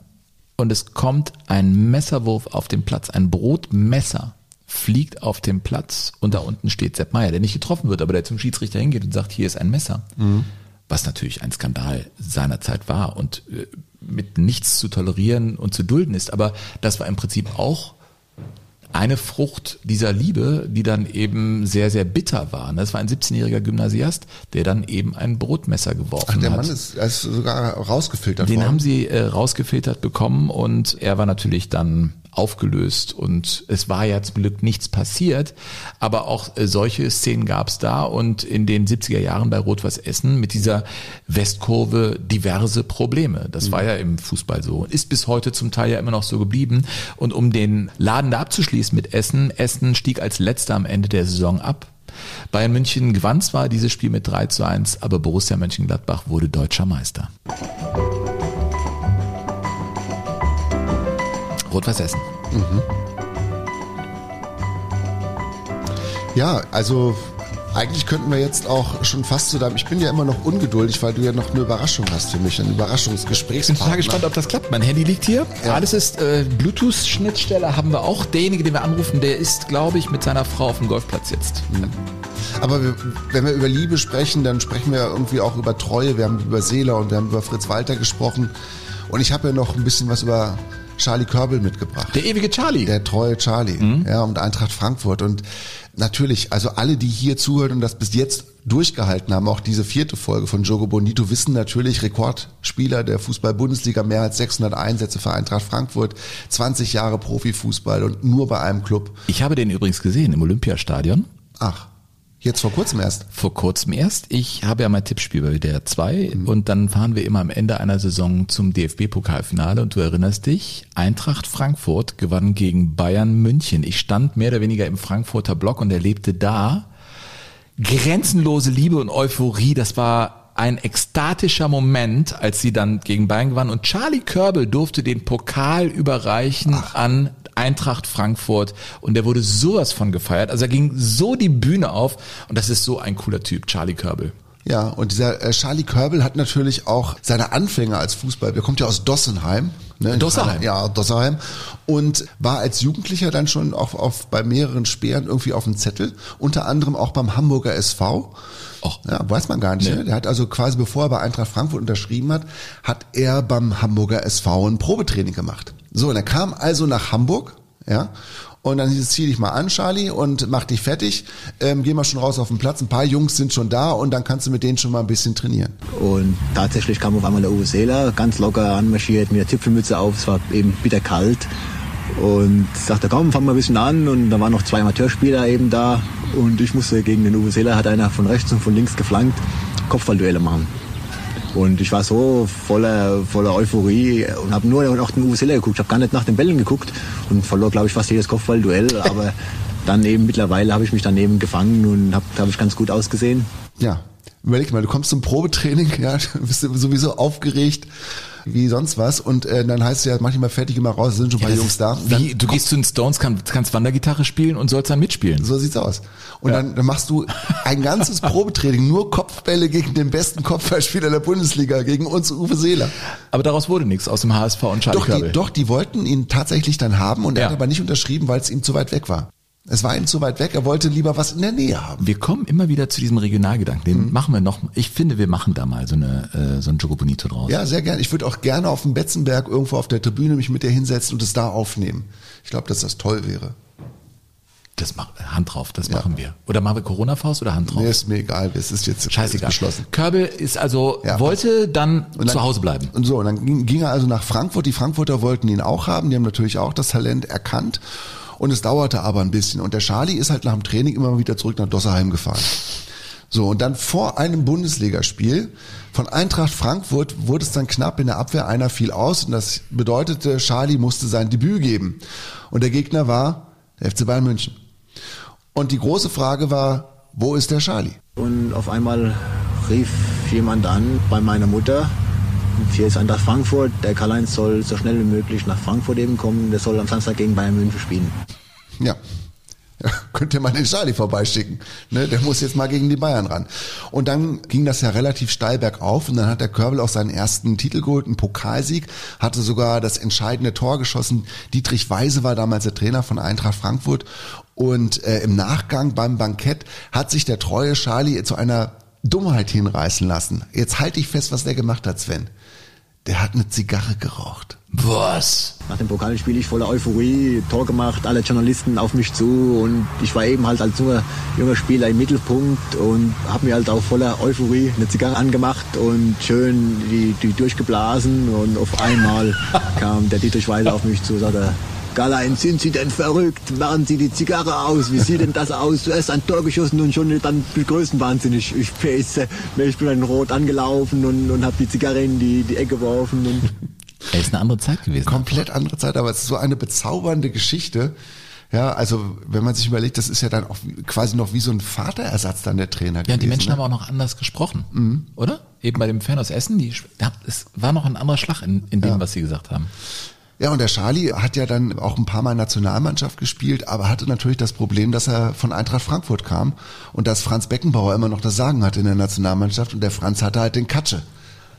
und es kommt ein Messerwurf auf den Platz, ein Brotmesser fliegt auf den Platz und da unten steht Sepp Meier, der nicht getroffen wird, aber der zum Schiedsrichter hingeht und sagt, hier ist ein Messer. Mhm. Was natürlich ein Skandal seiner Zeit war und äh, mit nichts zu tolerieren und zu dulden ist. Aber das war im Prinzip auch eine Frucht dieser Liebe, die dann eben sehr, sehr bitter war. Das war ein 17-jähriger Gymnasiast, der dann eben ein Brotmesser geworfen hat. Ach, der Mann ist, ist sogar rausgefiltert Den worden. haben sie äh, rausgefiltert bekommen und er war natürlich dann aufgelöst und es war ja zum Glück nichts passiert, aber auch äh, solche Szenen gab es da und in den 70er Jahren bei Rot-Weiß Essen mit dieser Westkurve diverse Probleme. Das mhm. war ja im Fußball so und ist bis heute zum Teil ja immer noch so geblieben und um den Laden da abzuschließen mit Essen, Essen stieg als letzter am Ende der Saison ab. Bayern München gewann zwar dieses Spiel mit 3 zu 1, aber Borussia Mönchengladbach wurde deutscher Meister. Rot-Weiß Essen. Mhm. Ja, also eigentlich könnten wir jetzt auch schon fast zu deinem. Ich bin ja immer noch ungeduldig, weil du ja noch eine Überraschung hast für mich, ein Überraschungsgespräch. Ich bin total gespannt, ob das klappt. Mein Handy liegt hier. Ja. Alles ist äh, Bluetooth-Schnittstelle haben wir auch. Derjenige, den wir anrufen, der ist, glaube ich, mit seiner Frau auf dem Golfplatz jetzt. Mhm. Aber wir, wenn wir über Liebe sprechen, dann sprechen wir irgendwie auch über Treue. Wir haben über Seeler und wir haben über Fritz Walter gesprochen. Und ich habe ja noch ein bisschen was über Charlie Körbel mitgebracht. Der ewige Charlie. Der treue Charlie. Mhm. Ja, und Eintracht Frankfurt. Und natürlich, also alle, die hier zuhören und das bis jetzt durchgehalten haben, auch diese vierte Folge von Jogo Bonito, wissen natürlich, Rekordspieler der Fußball-Bundesliga, mehr als 600 Einsätze für Eintracht Frankfurt, 20 Jahre Profifußball und nur bei einem Club. Ich habe den übrigens gesehen im Olympiastadion. Ach. Jetzt vor kurzem erst? Vor kurzem erst. Ich habe ja mein Tippspiel bei der 2 mhm. und dann fahren wir immer am Ende einer Saison zum DFB-Pokalfinale und du erinnerst dich, Eintracht Frankfurt gewann gegen Bayern München. Ich stand mehr oder weniger im Frankfurter Block und erlebte da grenzenlose Liebe und Euphorie. Das war ein ekstatischer Moment, als sie dann gegen Bayern gewannen und Charlie Körbel durfte den Pokal überreichen Ach. an Eintracht Frankfurt und der wurde sowas von gefeiert. Also er ging so die Bühne auf und das ist so ein cooler Typ, Charlie Körbel. Ja, und dieser äh, Charlie Körbel hat natürlich auch seine Anfänge als Fußball. Der kommt ja aus Dossenheim. Ne, Dossenheim. Ja, Dossenheim. Und war als Jugendlicher dann schon auch auf, bei mehreren Speeren irgendwie auf dem Zettel. Unter anderem auch beim Hamburger SV. Och. Ja, weiß man gar nicht. Nee. Ne? Der hat also quasi, bevor er bei Eintracht Frankfurt unterschrieben hat, hat er beim Hamburger SV ein Probetraining gemacht. So, und er kam also nach Hamburg, ja, und dann hieß es, zieh dich mal an, Charlie, und mach dich fertig. Ähm, geh mal schon raus auf den Platz. Ein paar Jungs sind schon da und dann kannst du mit denen schon mal ein bisschen trainieren. Und tatsächlich kam auf einmal der Uwe Seeler, ganz locker anmarschiert, mit der Zipfelmütze auf. Es war eben bitter kalt. Und sagte, komm, fang mal ein bisschen an. Und da waren noch zwei Amateurspieler eben da. Und ich musste gegen den Uwe Seeler, hat einer von rechts und von links geflankt, Kopfballduelle machen. Und ich war so voller, voller Euphorie und habe nur nach den Uwe geguckt. Ich habe gar nicht nach den Bällen geguckt und verlor, glaube ich, fast jedes Kopfballduell. Aber dann eben mittlerweile habe ich mich daneben gefangen und habe, glaube ich, ganz gut ausgesehen. Ja, überleg mal, du kommst zum Probetraining, ja, <laughs> bist sowieso aufgeregt wie sonst was und äh, dann heißt es ja, mach dich mal fertig, immer raus, sind schon ein paar Jungs da. Wie, du gehst zu den Stones, kann, kannst Wandergitarre spielen und sollst dann mitspielen. So sieht's aus. Und ja. dann, dann machst du ein ganzes Probetraining, nur Kopfbälle gegen den besten Kopfballspieler der Bundesliga, gegen uns Uwe Seeler. Aber daraus wurde nichts aus dem HSV und Charlie doch, die, doch, die wollten ihn tatsächlich dann haben und er hat aber nicht unterschrieben, weil es ihm zu weit weg war. Es war ihm zu weit weg, er wollte lieber was in der Nähe haben. Wir kommen immer wieder zu diesem Regionalgedanken. Den mhm. machen wir noch. Ich finde, wir machen da mal so eine äh, so ein Jogo Bonito draus. Ja, sehr gerne. Ich würde auch gerne auf dem Betzenberg irgendwo auf der Tribüne mich mit dir hinsetzen und es da aufnehmen. Ich glaube, dass das toll wäre. Das macht Hand drauf, das ja. machen wir. Oder machen wir Corona-Faust oder Hand drauf? Nee, ist mir egal, es ist jetzt Scheißegal. beschlossen. Körbel ist also, ja, wollte dann, dann, zu Hause bleiben. Und so, und dann ging, ging er also nach Frankfurt. Die Frankfurter wollten ihn auch haben, die haben natürlich auch das Talent erkannt. Und es dauerte aber ein bisschen. Und der Charlie ist halt nach dem Training immer wieder zurück nach Dosserheim gefahren. So, und dann vor einem Bundesligaspiel von Eintracht Frankfurt wurde es dann knapp in der Abwehr, einer fiel aus und das bedeutete, Charlie musste sein Debüt geben. Und der Gegner war der FC Bayern München. Und die große Frage war, wo ist der Charlie? Und auf einmal rief rief jemand an bei meiner Mutter. Hier ist Eintracht Frankfurt. Der Karl-Heinz soll so schnell wie möglich nach Frankfurt eben kommen. Der soll am Samstag gegen Bayern München spielen. Ja. Ja, <laughs> könnt ihr den Charlie vorbeischicken. Ne, der muss jetzt mal gegen die Bayern ran. Und dann ging das ja relativ steil bergauf und dann hat der Körbel auch seinen ersten Titel geholt, einen Pokalsieg, hatte sogar das entscheidende Tor geschossen. Dietrich Weise war damals der Trainer von Eintracht Frankfurt und äh, im Nachgang beim Bankett hat sich der treue Charlie zu einer Dummheit hinreißen lassen. Jetzt halte ich fest, was der gemacht hat, Sven. Der hat eine Zigarre geraucht. Was? Nach dem Pokal spiele ich voller Euphorie, Tor gemacht, alle Journalisten auf mich zu und ich war eben halt als junger, junger Spieler im Mittelpunkt und habe mir halt auch voller Euphorie eine Zigarre angemacht und schön die, die durchgeblasen und auf einmal <laughs> kam der Dietrich Weiser auf mich zu sagte, Galein, sind Sie denn verrückt? Machen Sie die Zigarre aus. Wie sieht denn das aus? Zuerst ein Tor geschossen und schon dann größenwahnsinnig. Ich, ich, ich bin dann rot angelaufen und, und habe die Zigarre in die, die Ecke geworfen. Und <laughs> Es ist eine andere Zeit gewesen. Komplett andere Zeit, aber es ist so eine bezaubernde Geschichte. Ja, also wenn man sich überlegt, das ist ja dann auch quasi noch wie so ein Vaterersatz dann der Trainer Ja, gewesen. die Menschen ne? haben auch noch anders gesprochen, oder? Eben bei dem Fan aus Essen, die, ja, es war noch ein anderer Schlag in, in dem, was sie gesagt haben. Ja, und der Charlie hat ja dann auch ein paar Mal Nationalmannschaft gespielt, aber hatte natürlich das Problem, dass er von Eintracht Frankfurt kam und dass Franz Beckenbauer immer noch das Sagen hatte in der Nationalmannschaft und der Franz hatte halt den Katsche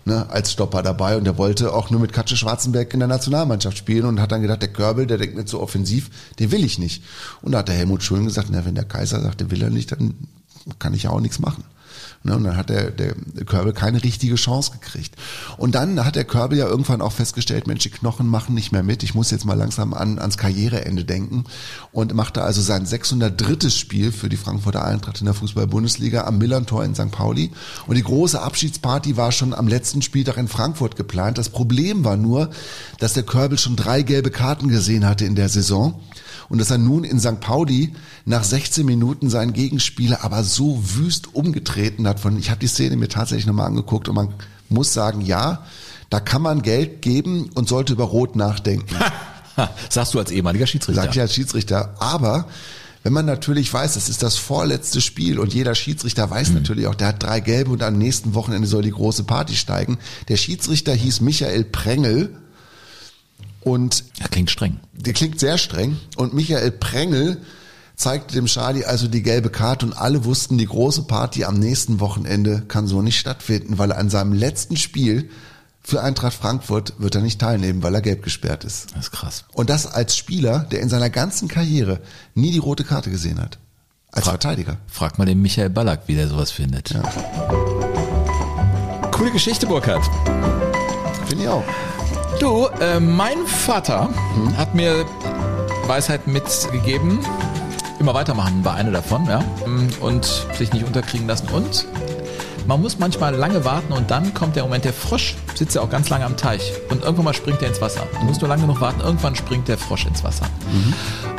ne, als Stopper dabei und der wollte auch nur mit Katsche Schwarzenberg in der Nationalmannschaft spielen und hat dann gedacht, der Körbel, der denkt nicht so offensiv, den will ich nicht. Und da hat der Helmut Schön gesagt, na, wenn der Kaiser sagt, der will er nicht, dann kann ich ja auch nichts machen. Ne, und dann hat der, der Körbel keine richtige Chance gekriegt. Und dann hat der Körbel ja irgendwann auch festgestellt, Mensch, die Knochen machen nicht mehr mit. Ich muss jetzt mal langsam an, ans Karriereende denken. Und machte also sein 603. Spiel für die Frankfurter Eintracht in der Fußball-Bundesliga am Millantor in St. Pauli. Und die große Abschiedsparty war schon am letzten Spieltag in Frankfurt geplant. Das Problem war nur, dass der Körbel schon drei gelbe Karten gesehen hatte in der Saison und dass er nun in St. Pauli nach 16 Minuten seinen Gegenspieler aber so wüst umgetreten hat. Von, ich habe die Szene mir tatsächlich nochmal angeguckt und man muss sagen, ja, da kann man Geld geben und sollte über Rot nachdenken. <laughs> Sagst du als ehemaliger Schiedsrichter. Sag ich als Schiedsrichter. Aber wenn man natürlich weiß, es ist das vorletzte Spiel und jeder Schiedsrichter weiß natürlich auch, der hat drei Gelbe und am nächsten Wochenende soll die große Party steigen. Der Schiedsrichter hieß Michael Prengel und Ja, klingt streng. der klingt sehr streng. Und Michael Prengel zeigte dem Charlie also die gelbe Karte und alle wussten, die große Party am nächsten Wochenende kann so nicht stattfinden, weil er an seinem letzten Spiel für Eintracht Frankfurt wird er nicht teilnehmen, weil er gelb gesperrt ist. Das ist krass. Und das als Spieler, der in seiner ganzen Karriere nie die rote Karte gesehen hat. Als Fra- Verteidiger. Frag mal den Michael Ballack, wie der sowas findet. Coole Geschichte, Burkhard. Finde ich auch. Du, äh, mein Vater hat mir Weisheit mitgegeben. Immer weitermachen war eine davon, ja. Und sich nicht unterkriegen lassen. Und man muss manchmal lange warten und dann kommt der Moment, der Frosch sitzt ja auch ganz lange am Teich und irgendwann mal springt er ins Wasser. Du musst nur lange genug warten, irgendwann springt der Frosch ins Wasser.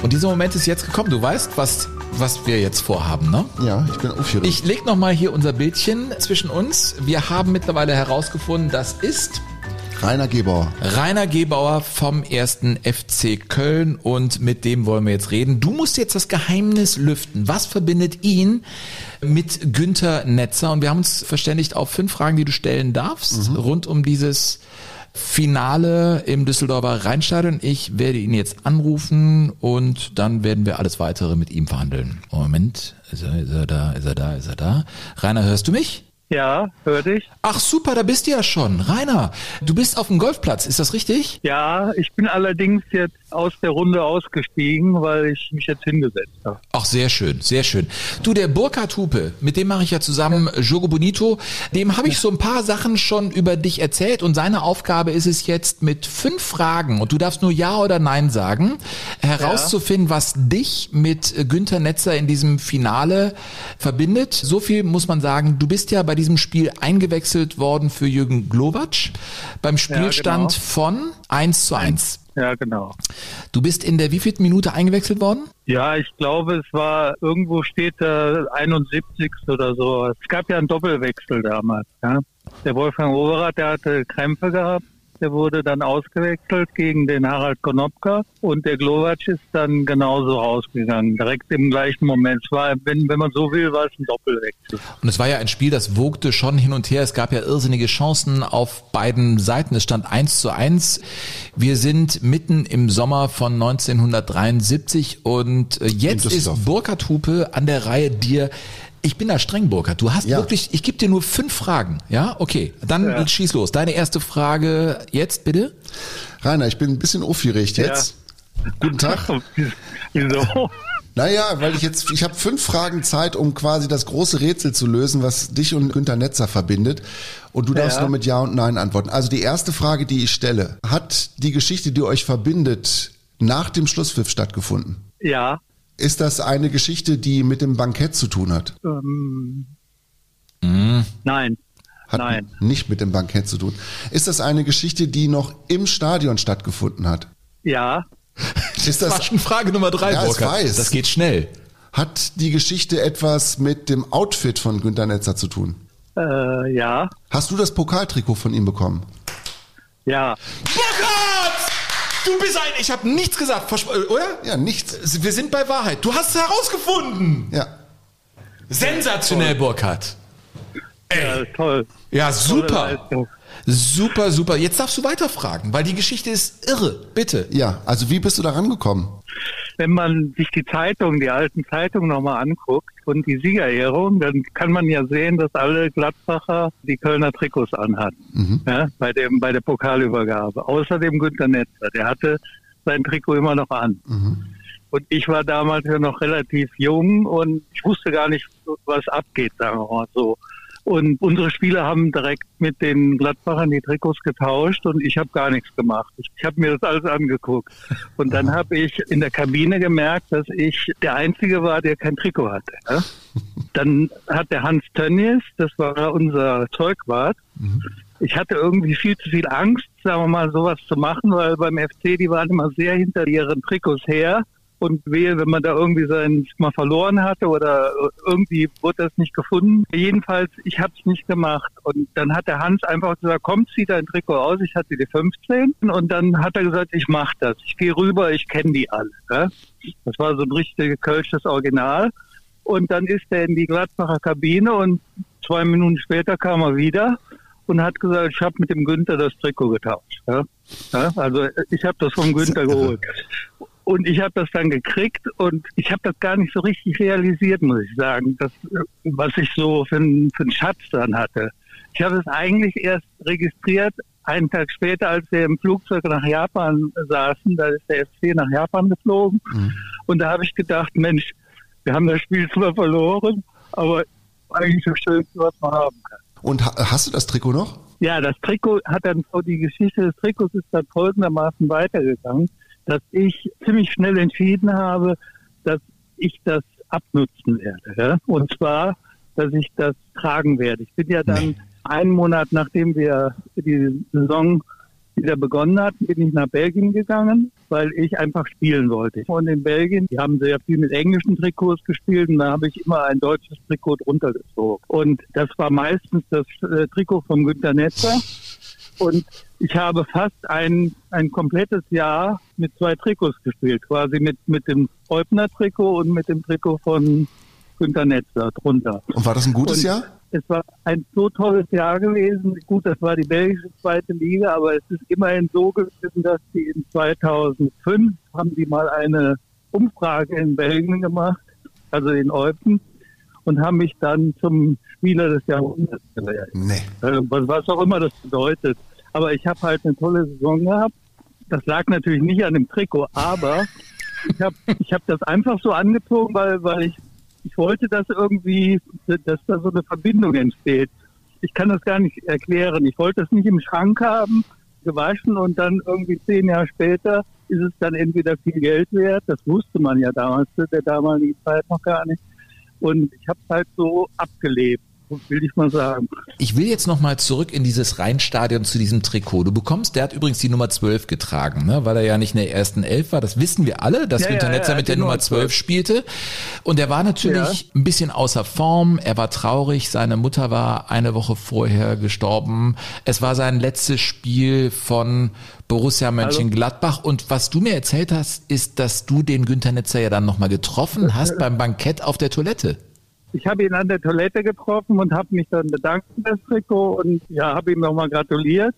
Und dieser Moment ist jetzt gekommen. Du weißt, was, was wir jetzt vorhaben, ne? Ja, ich bin aufgeregt. Ich leg noch mal hier unser Bildchen zwischen uns. Wir haben mittlerweile herausgefunden, das ist Rainer Gebauer. Rainer Gebauer vom ersten FC Köln und mit dem wollen wir jetzt reden. Du musst jetzt das Geheimnis lüften. Was verbindet ihn mit Günther Netzer? Und wir haben uns verständigt auf fünf Fragen, die du stellen darfst, rund um dieses Finale im Düsseldorfer Rheinstadion. Ich werde ihn jetzt anrufen und dann werden wir alles weitere mit ihm verhandeln. Moment, ist er, ist er da, ist er da, ist er da? Rainer, hörst du mich? Ja, hör dich. Ach super, da bist du ja schon. Rainer, du bist auf dem Golfplatz, ist das richtig? Ja, ich bin allerdings jetzt aus der Runde ausgestiegen, weil ich mich jetzt hingesetzt habe. Ach, sehr schön, sehr schön. Du, der Burkhard Hupe, mit dem mache ich ja zusammen Jogo Bonito, dem habe ich so ein paar Sachen schon über dich erzählt und seine Aufgabe ist es jetzt mit fünf Fragen, und du darfst nur Ja oder Nein sagen, herauszufinden, was dich mit Günther Netzer in diesem Finale verbindet. So viel muss man sagen, du bist ja bei diesem Spiel eingewechselt worden für Jürgen Glowacz beim Spielstand genau. von 1 zu 1. Ja, genau. Du bist in der wievielten Minute eingewechselt worden? Ja, ich glaube, es war irgendwo steht da 71 oder so. Es gab ja einen Doppelwechsel damals. Ja. Der Wolfgang Overath, der hatte Krämpfe gehabt der wurde dann ausgewechselt gegen den Harald Konopka und der Glovac ist dann genauso rausgegangen, direkt im gleichen Moment. Es war, wenn, wenn man so will, war es ein Doppelwechsel. Und es war ja ein Spiel, das wogte schon hin und her. Es gab ja irrsinnige Chancen auf beiden Seiten. Es stand eins zu eins. Wir sind mitten im Sommer von 1973 und äh, jetzt ist Burkhard Hupe an der Reihe, dir ich bin da streng, Burkhard. Du hast Ja. wirklich, ich gebe dir nur fünf Fragen. Ja, okay. Dann schieß los. Deine erste Frage jetzt bitte. Rainer, ich bin ein bisschen aufgeregt jetzt. Guten Tag. <laughs> Wieso? Naja, weil ich jetzt, ich habe fünf Fragen Zeit, um quasi das große Rätsel zu lösen, was dich und Günter Netzer verbindet. Und du darfst Ja. nur mit Ja und Nein antworten. Also die erste Frage, die ich stelle, hat die Geschichte, die euch verbindet, nach dem Schlusspfiff stattgefunden? Ja, Ist das eine Geschichte, die mit dem Bankett zu tun hat? ähm, nein, Hat Nein. nicht mit dem Bankett zu tun. Ist das eine Geschichte, die noch im Stadion stattgefunden hat? ja, <laughs> Ist Das war das, schon Frage Nummer drei, Ja, ich Burkhard. weiß. Das geht schnell. hat die Geschichte etwas mit dem Outfit von Günter Netzer zu tun? äh, ja, Hast du das Pokaltrikot von ihm bekommen? ja. Burkhard! Du bist ein, ich habe nichts gesagt, versp- äh, oder? Ja, nichts. Wir sind bei Wahrheit. Du hast es herausgefunden. Ja. Sensationell, Burkhard. ja toll. Ja, super. Super, super. Jetzt darfst du weiterfragen, weil die Geschichte ist irre. Bitte. Ja, also wie bist du da rangekommen? Wenn man sich die Zeitung, die alten Zeitungen nochmal anguckt und die Siegerehrung, dann kann man ja sehen, dass alle Gladbacher die Kölner Trikots anhatten. Ja, bei dem, bei der Pokalübergabe. Außerdem Günter Netzer, der hatte sein Trikot immer noch an. Und ich war damals ja noch relativ jung und ich wusste gar nicht, was abgeht, sagen wir mal so. Und unsere Spieler haben direkt mit den Gladbachern die Trikots getauscht und ich habe gar nichts gemacht. Ich, habe mir das alles angeguckt. Und dann habe ich in der Kabine gemerkt, dass ich der Einzige war, der kein Trikot hatte. Ja? <laughs> Dann hat der Hans Tönnies, das war unser Zeugwart, ich hatte irgendwie viel zu viel Angst, sagen wir mal, sowas zu machen, weil beim FC, die waren immer sehr hinter ihren Trikots her. Und wehe, wenn man da irgendwie sein mal verloren hatte oder irgendwie wurde das nicht gefunden. Jedenfalls, ich habe es nicht gemacht. Und dann hat der Hans einfach gesagt, komm, zieh dein Trikot aus. Ich hatte die 15. Und dann hat er gesagt, ich mach das. Ich gehe rüber, ich kenne die alle. Ja? Das war so ein richtig kölsches Original. Und dann ist er in die Gladbacher Kabine und zwei Minuten später kam er wieder und hat gesagt, ich habe mit dem Günther das Trikot getauscht. Ja? Ja? Also ich habe das vom Günther <laughs> geholt. Und ich habe das dann gekriegt und ich habe das gar nicht so richtig realisiert, muss ich sagen, das, was ich so für, einen- für einen Schatz dann hatte. Ich habe es eigentlich erst registriert, einen Tag später, als wir im Flugzeug nach Japan saßen, da ist der FC nach Japan geflogen. Und da habe ich gedacht, Mensch, wir haben das Spiel zwar verloren, aber eigentlich das Schönste, was man haben kann. Und ha hast du das Trikot noch? Ja, das Trikot hat dann so, die Geschichte des Trikots ist dann folgendermaßen weitergegangen, dass ich ziemlich schnell entschieden habe, dass ich das abnutzen werde. Ja? Und zwar, dass ich das tragen werde. Ich bin ja dann einen Monat, nachdem wir die Saison wieder begonnen hatten, bin ich nach Belgien gegangen, weil ich einfach spielen wollte. Und in Belgien, die haben sehr viel mit englischen Trikots gespielt und da habe ich immer ein deutsches Trikot drunter gezogen. Und das war meistens das äh, Trikot von Günter Netzer. Und ich habe fast ein, ein komplettes Jahr mit zwei Trikots gespielt, quasi mit, mit dem Eubner-Trikot und mit dem Trikot von Günter Netzer drunter. Und war das ein gutes Und Jahr? Es war ein so tolles Jahr gewesen. Gut, das war die belgische zweite Liga, aber es ist immerhin so gewesen, dass die in 2005 haben die mal eine Umfrage in Belgien gemacht, also in Eupen, und haben mich dann zum Spieler des Jahrhunderts gewählt. Nee. Äh, was, was auch immer das bedeutet. Aber ich habe halt eine tolle Saison gehabt. Das lag natürlich nicht an dem Trikot, aber ich habe ich hab das einfach so angezogen, weil, weil ich, ich wollte, dass irgendwie, dass da so eine Verbindung entsteht. Ich kann das gar nicht erklären. Ich wollte das nicht im Schrank haben, gewaschen und dann irgendwie zehn Jahre später ist es dann entweder viel Geld wert. Das wusste man ja damals, der damaligen Zeit noch gar nicht. Und ich habe es halt so abgelebt. Will ich mal sagen. Ich will jetzt nochmal zurück in dieses Rheinstadion zu diesem Trikot. Du bekommst, der hat übrigens die Nummer 12 getragen, ne? weil er ja nicht in der ersten Elf war. Das wissen wir alle, dass Ja, Günter ja, Netzer ja, mit der die Nummer Nummer 12 spielte. Und er war natürlich ein bisschen außer Form. Er war traurig. Seine Mutter war eine Woche vorher gestorben. Es war sein letztes Spiel von Borussia Mönchengladbach. Und was du mir erzählt hast, ist, dass du den Günter Netzer ja dann nochmal getroffen hast <laughs> beim Bankett auf der Toilette. Ich habe ihn an der Toilette getroffen und habe mich dann bedankt für das Trikot und ja, habe ihm nochmal gratuliert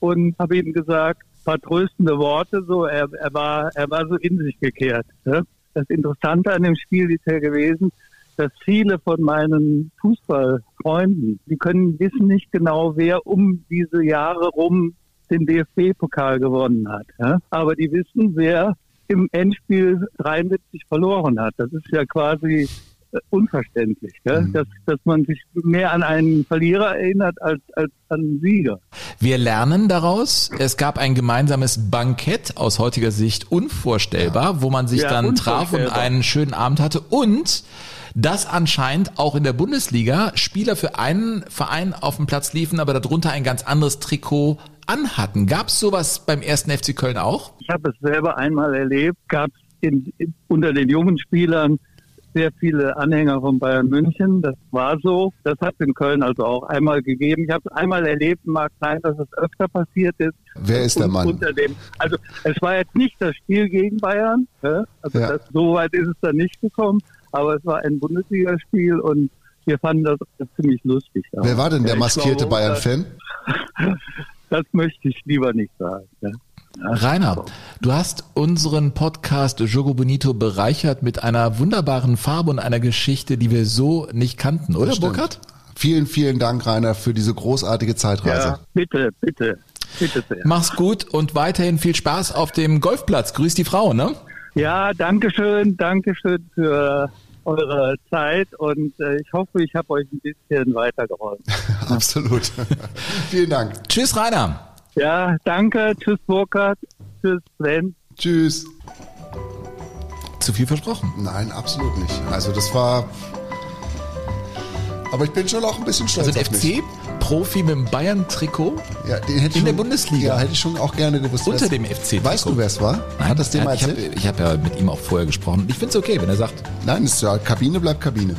und habe ihm gesagt, ein paar tröstende Worte. So, er, er war, er war so in sich gekehrt. Ne? Das Interessante an dem Spiel ist ja gewesen, dass viele von meinen Fußballfreunden, die können wissen nicht genau, wer um diese Jahre rum den DFB-Pokal gewonnen hat. Ja? Aber die wissen, wer im Endspiel 73 verloren hat. Das ist ja quasi unverständlich, gell? Mhm. Dass, dass man sich mehr an einen Verlierer erinnert als, als an einen Sieger. Wir lernen daraus, es gab ein gemeinsames Bankett, aus heutiger Sicht unvorstellbar, wo man sich Ja, dann traf und einen schönen Abend hatte und dass anscheinend auch in der Bundesliga Spieler für einen Verein auf dem Platz liefen, aber darunter ein ganz anderes Trikot anhatten. Gab es sowas beim ersten FC Köln auch? Ich habe es selber einmal erlebt, gab es unter den jungen Spielern sehr viele Anhänger von Bayern München. Das war so. Das hat es in Köln also auch einmal gegeben. Ich habe es einmal erlebt, mag sein, dass es öfter passiert ist. Wer ist der Mann? Unter dem, also es war jetzt nicht das Spiel gegen Bayern. Ja? Also Ja. das, so weit ist es dann nicht gekommen. Aber es war ein Bundesligaspiel und wir fanden das ziemlich lustig. Wer war denn der maskierte Bayern-Fan? <laughs> Das möchte ich lieber nicht sagen. Ja? Rainer, du hast unseren Podcast Jogo Bonito bereichert mit einer wunderbaren Farbe und einer Geschichte, die wir so nicht kannten, oder. Burkhard? Vielen, vielen Dank, Rainer, für diese großartige Zeitreise. Ja, bitte, bitte, bitte sehr. Mach's gut und weiterhin viel Spaß auf dem Golfplatz. Grüß die Frau, ne? Ja, danke schön, danke schön für eure Zeit und äh, ich hoffe, ich habe euch ein bisschen weitergeholfen. <laughs> Absolut. <laughs> Vielen Dank. Tschüss, Rainer. Ja, danke, tschüss Burkhard, tschüss Sven. Tschüss. Zu viel versprochen. Nein, absolut nicht. Also das war. Aber ich bin schon auch ein bisschen stolz Also ein auf mich. FC-Profi mit dem Bayern-Trikot Ja, den hätte ich in der schon- Bundesliga. Ja, hätte ich schon auch gerne gewusst. unter dem FC-Trikot. Weißt du, wer es war? Hat das dir ja, ich habe hab ja mit ihm auch vorher gesprochen. Ich finde es okay, wenn er sagt. Nein, ist ja Kabine bleibt Kabine.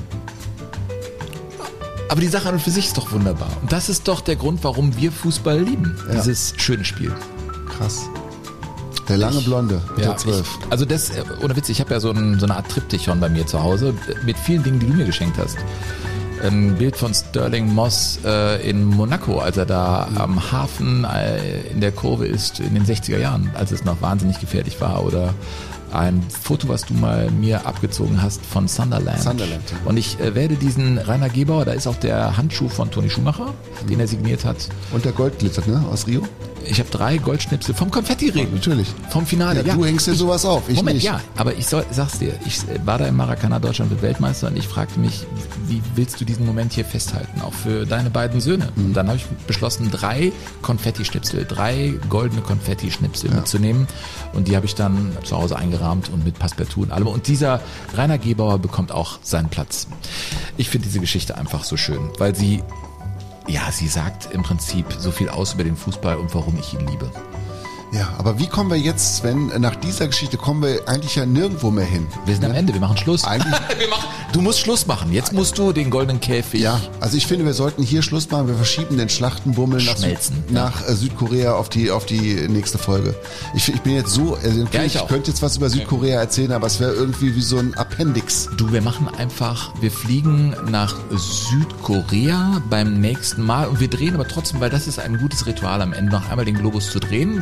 Aber die Sache an und für sich ist doch wunderbar. Und das ist doch der Grund, warum wir Fußball lieben. Ja. Dieses schöne Spiel. Krass. Der lange Blonde, Ja, der zwölf. ich, also das, äh, ohne Witz, ich habe ja so, ein, so eine Art Triptychon bei mir zu Hause äh, mit vielen Dingen, die du mir geschenkt hast. Ein Bild von Sterling Moss äh, in Monaco, als er da am Hafen äh, in der Kurve ist in den 60er Jahren, als es noch wahnsinnig gefährlich war. Oder ein Foto, was du mal mir abgezogen hast von Sunderland. Sunderland, ja. Und ich äh, werde diesen Rainer Gebauer, da ist auch der Handschuh von Toni Schumacher, den er signiert hat. Und der Goldglitter, ne? Aus Rio? Ich habe drei Goldschnipsel vom Konfetti-Regen. Natürlich. Vom Finale. Ja, du hängst dir sowas auf, ich Moment, nicht. ja, aber ich soll, sag's dir, ich war da im Maracana, Deutschland wird Weltmeister und ich fragte mich, wie willst du diesen Moment hier festhalten, auch für deine beiden Söhne? Mhm. Und dann habe ich beschlossen, drei Konfetti-Schnipsel, drei goldene Konfetti-Schnipsel mitzunehmen und die habe ich dann zu Hause eingerahmt und mit Passepartout und allem. Und dieser Rainer Gebauer bekommt auch seinen Platz. Ich finde diese Geschichte einfach so schön, weil sie ja, sie sagt im Prinzip so viel aus über den Fußball und warum ich ihn liebe. Ja, aber wie kommen wir jetzt, Sven, nach dieser Geschichte kommen wir eigentlich ja nirgendwo mehr hin. Wir sind am Ende, wir machen Schluss. Eigentlich- <laughs> wir machen, du musst Schluss machen. Jetzt musst du den goldenen Käfig. Ja, also ich finde, wir sollten hier Schluss machen. Wir verschieben den Schlachtenbummel nach, Süd, Schmelzen, ja. nach äh, Südkorea auf die, auf die nächste Folge. Ich, ich bin jetzt so, also Ja, ich, ich könnte jetzt was über Südkorea erzählen, aber es wäre irgendwie wie so ein Appendix. Du, wir machen einfach, wir fliegen nach Südkorea beim nächsten Mal und wir drehen aber trotzdem, weil das ist ein gutes Ritual am Ende, noch einmal den Globus zu drehen.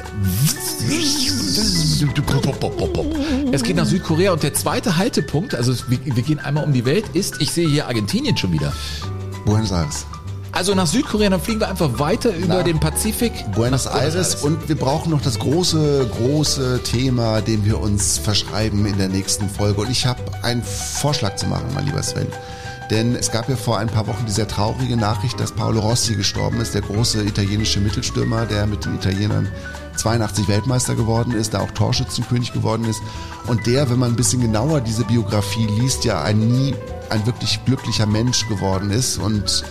Es geht nach Südkorea und der zweite Haltepunkt, also wir, wir gehen einmal um die Welt, ist, ich sehe hier Argentinien schon wieder. Buenos Aires. Also nach Südkorea, dann fliegen wir einfach weiter über Na, den Pazifik. Buenos nach Aires und wir brauchen noch das große, große Thema, dem wir uns verschreiben in der nächsten Folge. Und ich habe einen Vorschlag zu machen, mein lieber Sven. Denn es gab ja vor ein paar Wochen die sehr traurige Nachricht, dass Paolo Rossi gestorben ist, der große italienische Mittelstürmer, der mit den Italienern 82 Weltmeister geworden ist, da auch Torschützenkönig geworden ist. Und der, wenn man ein bisschen genauer diese Biografie liest, ja ein nie ein wirklich glücklicher Mensch geworden ist und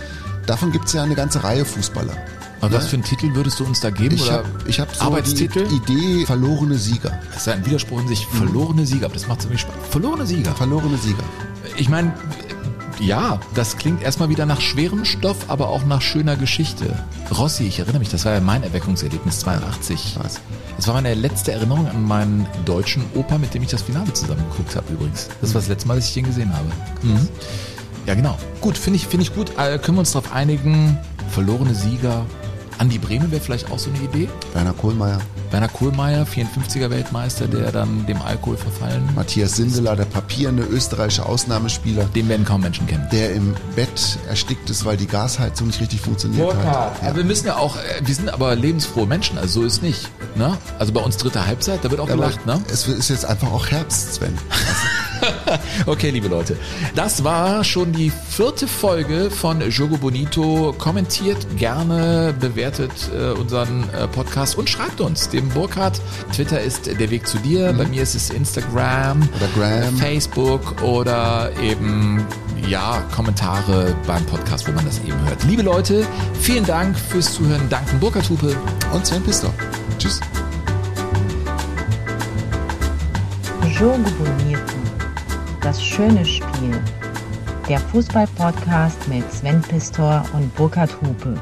davon gibt es ja eine ganze Reihe Fußballer. Aber was für einen Titel würdest du uns da geben? Ich habe hab so Arbeitstitel? die Idee verlorene Sieger. Das ist ja ein Widerspruch in sich. Verlorene Sieger, aber das macht ziemlich Spaß. Verlorene Sieger. Verlorene Sieger. Ich meine, ja, das klingt erstmal wieder nach schwerem Stoff, aber auch nach schöner Geschichte. Rossi, ich erinnere mich, das war ja mein Erweckungserlebnis 82. Was? Das war meine letzte Erinnerung an meinen deutschen Opa, mit dem ich das Finale zusammen geguckt habe übrigens. Das war das letzte Mal, dass ich den gesehen habe. Mhm. Ja, genau. Gut, finde ich, finde ich gut. Äh, können wir uns darauf einigen? Verlorene Sieger. Andi Bremen wäre vielleicht auch so eine Idee. Werner Kohlmeier, Werner Kohlmeier, 54er Weltmeister, der dann dem Alkohol verfallen. Matthias Sindelar, der papierende österreichische Ausnahmespieler, Den werden kaum Menschen kennen. der im Bett erstickt ist, weil die Gasheizung nicht richtig funktioniert hat. Aber Ja. wir müssen ja auch, äh, wir sind aber lebensfrohe Menschen, also so ist nicht. Ne? Also bei uns dritte Halbzeit, da wird auch Aber gelacht, ne? Es ist jetzt einfach auch Herbst, Sven. <laughs> Okay, liebe Leute. Das war schon die vierte Folge von Jogo Bonito. Kommentiert gerne, bewertet äh, unseren äh, Podcast und schreibt uns. Dem Burkhardt, Twitter ist der Weg zu dir. Bei mir ist es Instagram. Oder. Facebook oder eben, ja, Kommentare beim Podcast, wo man das eben hört. Liebe Leute, vielen Dank fürs Zuhören. Danken Burkhard Hupe. Und Sven Pistor. Tschüss. Jogo Bonito. Das schöne Spiel. Der Fußball-Podcast mit Sven Pistor und Burkhard Hupe.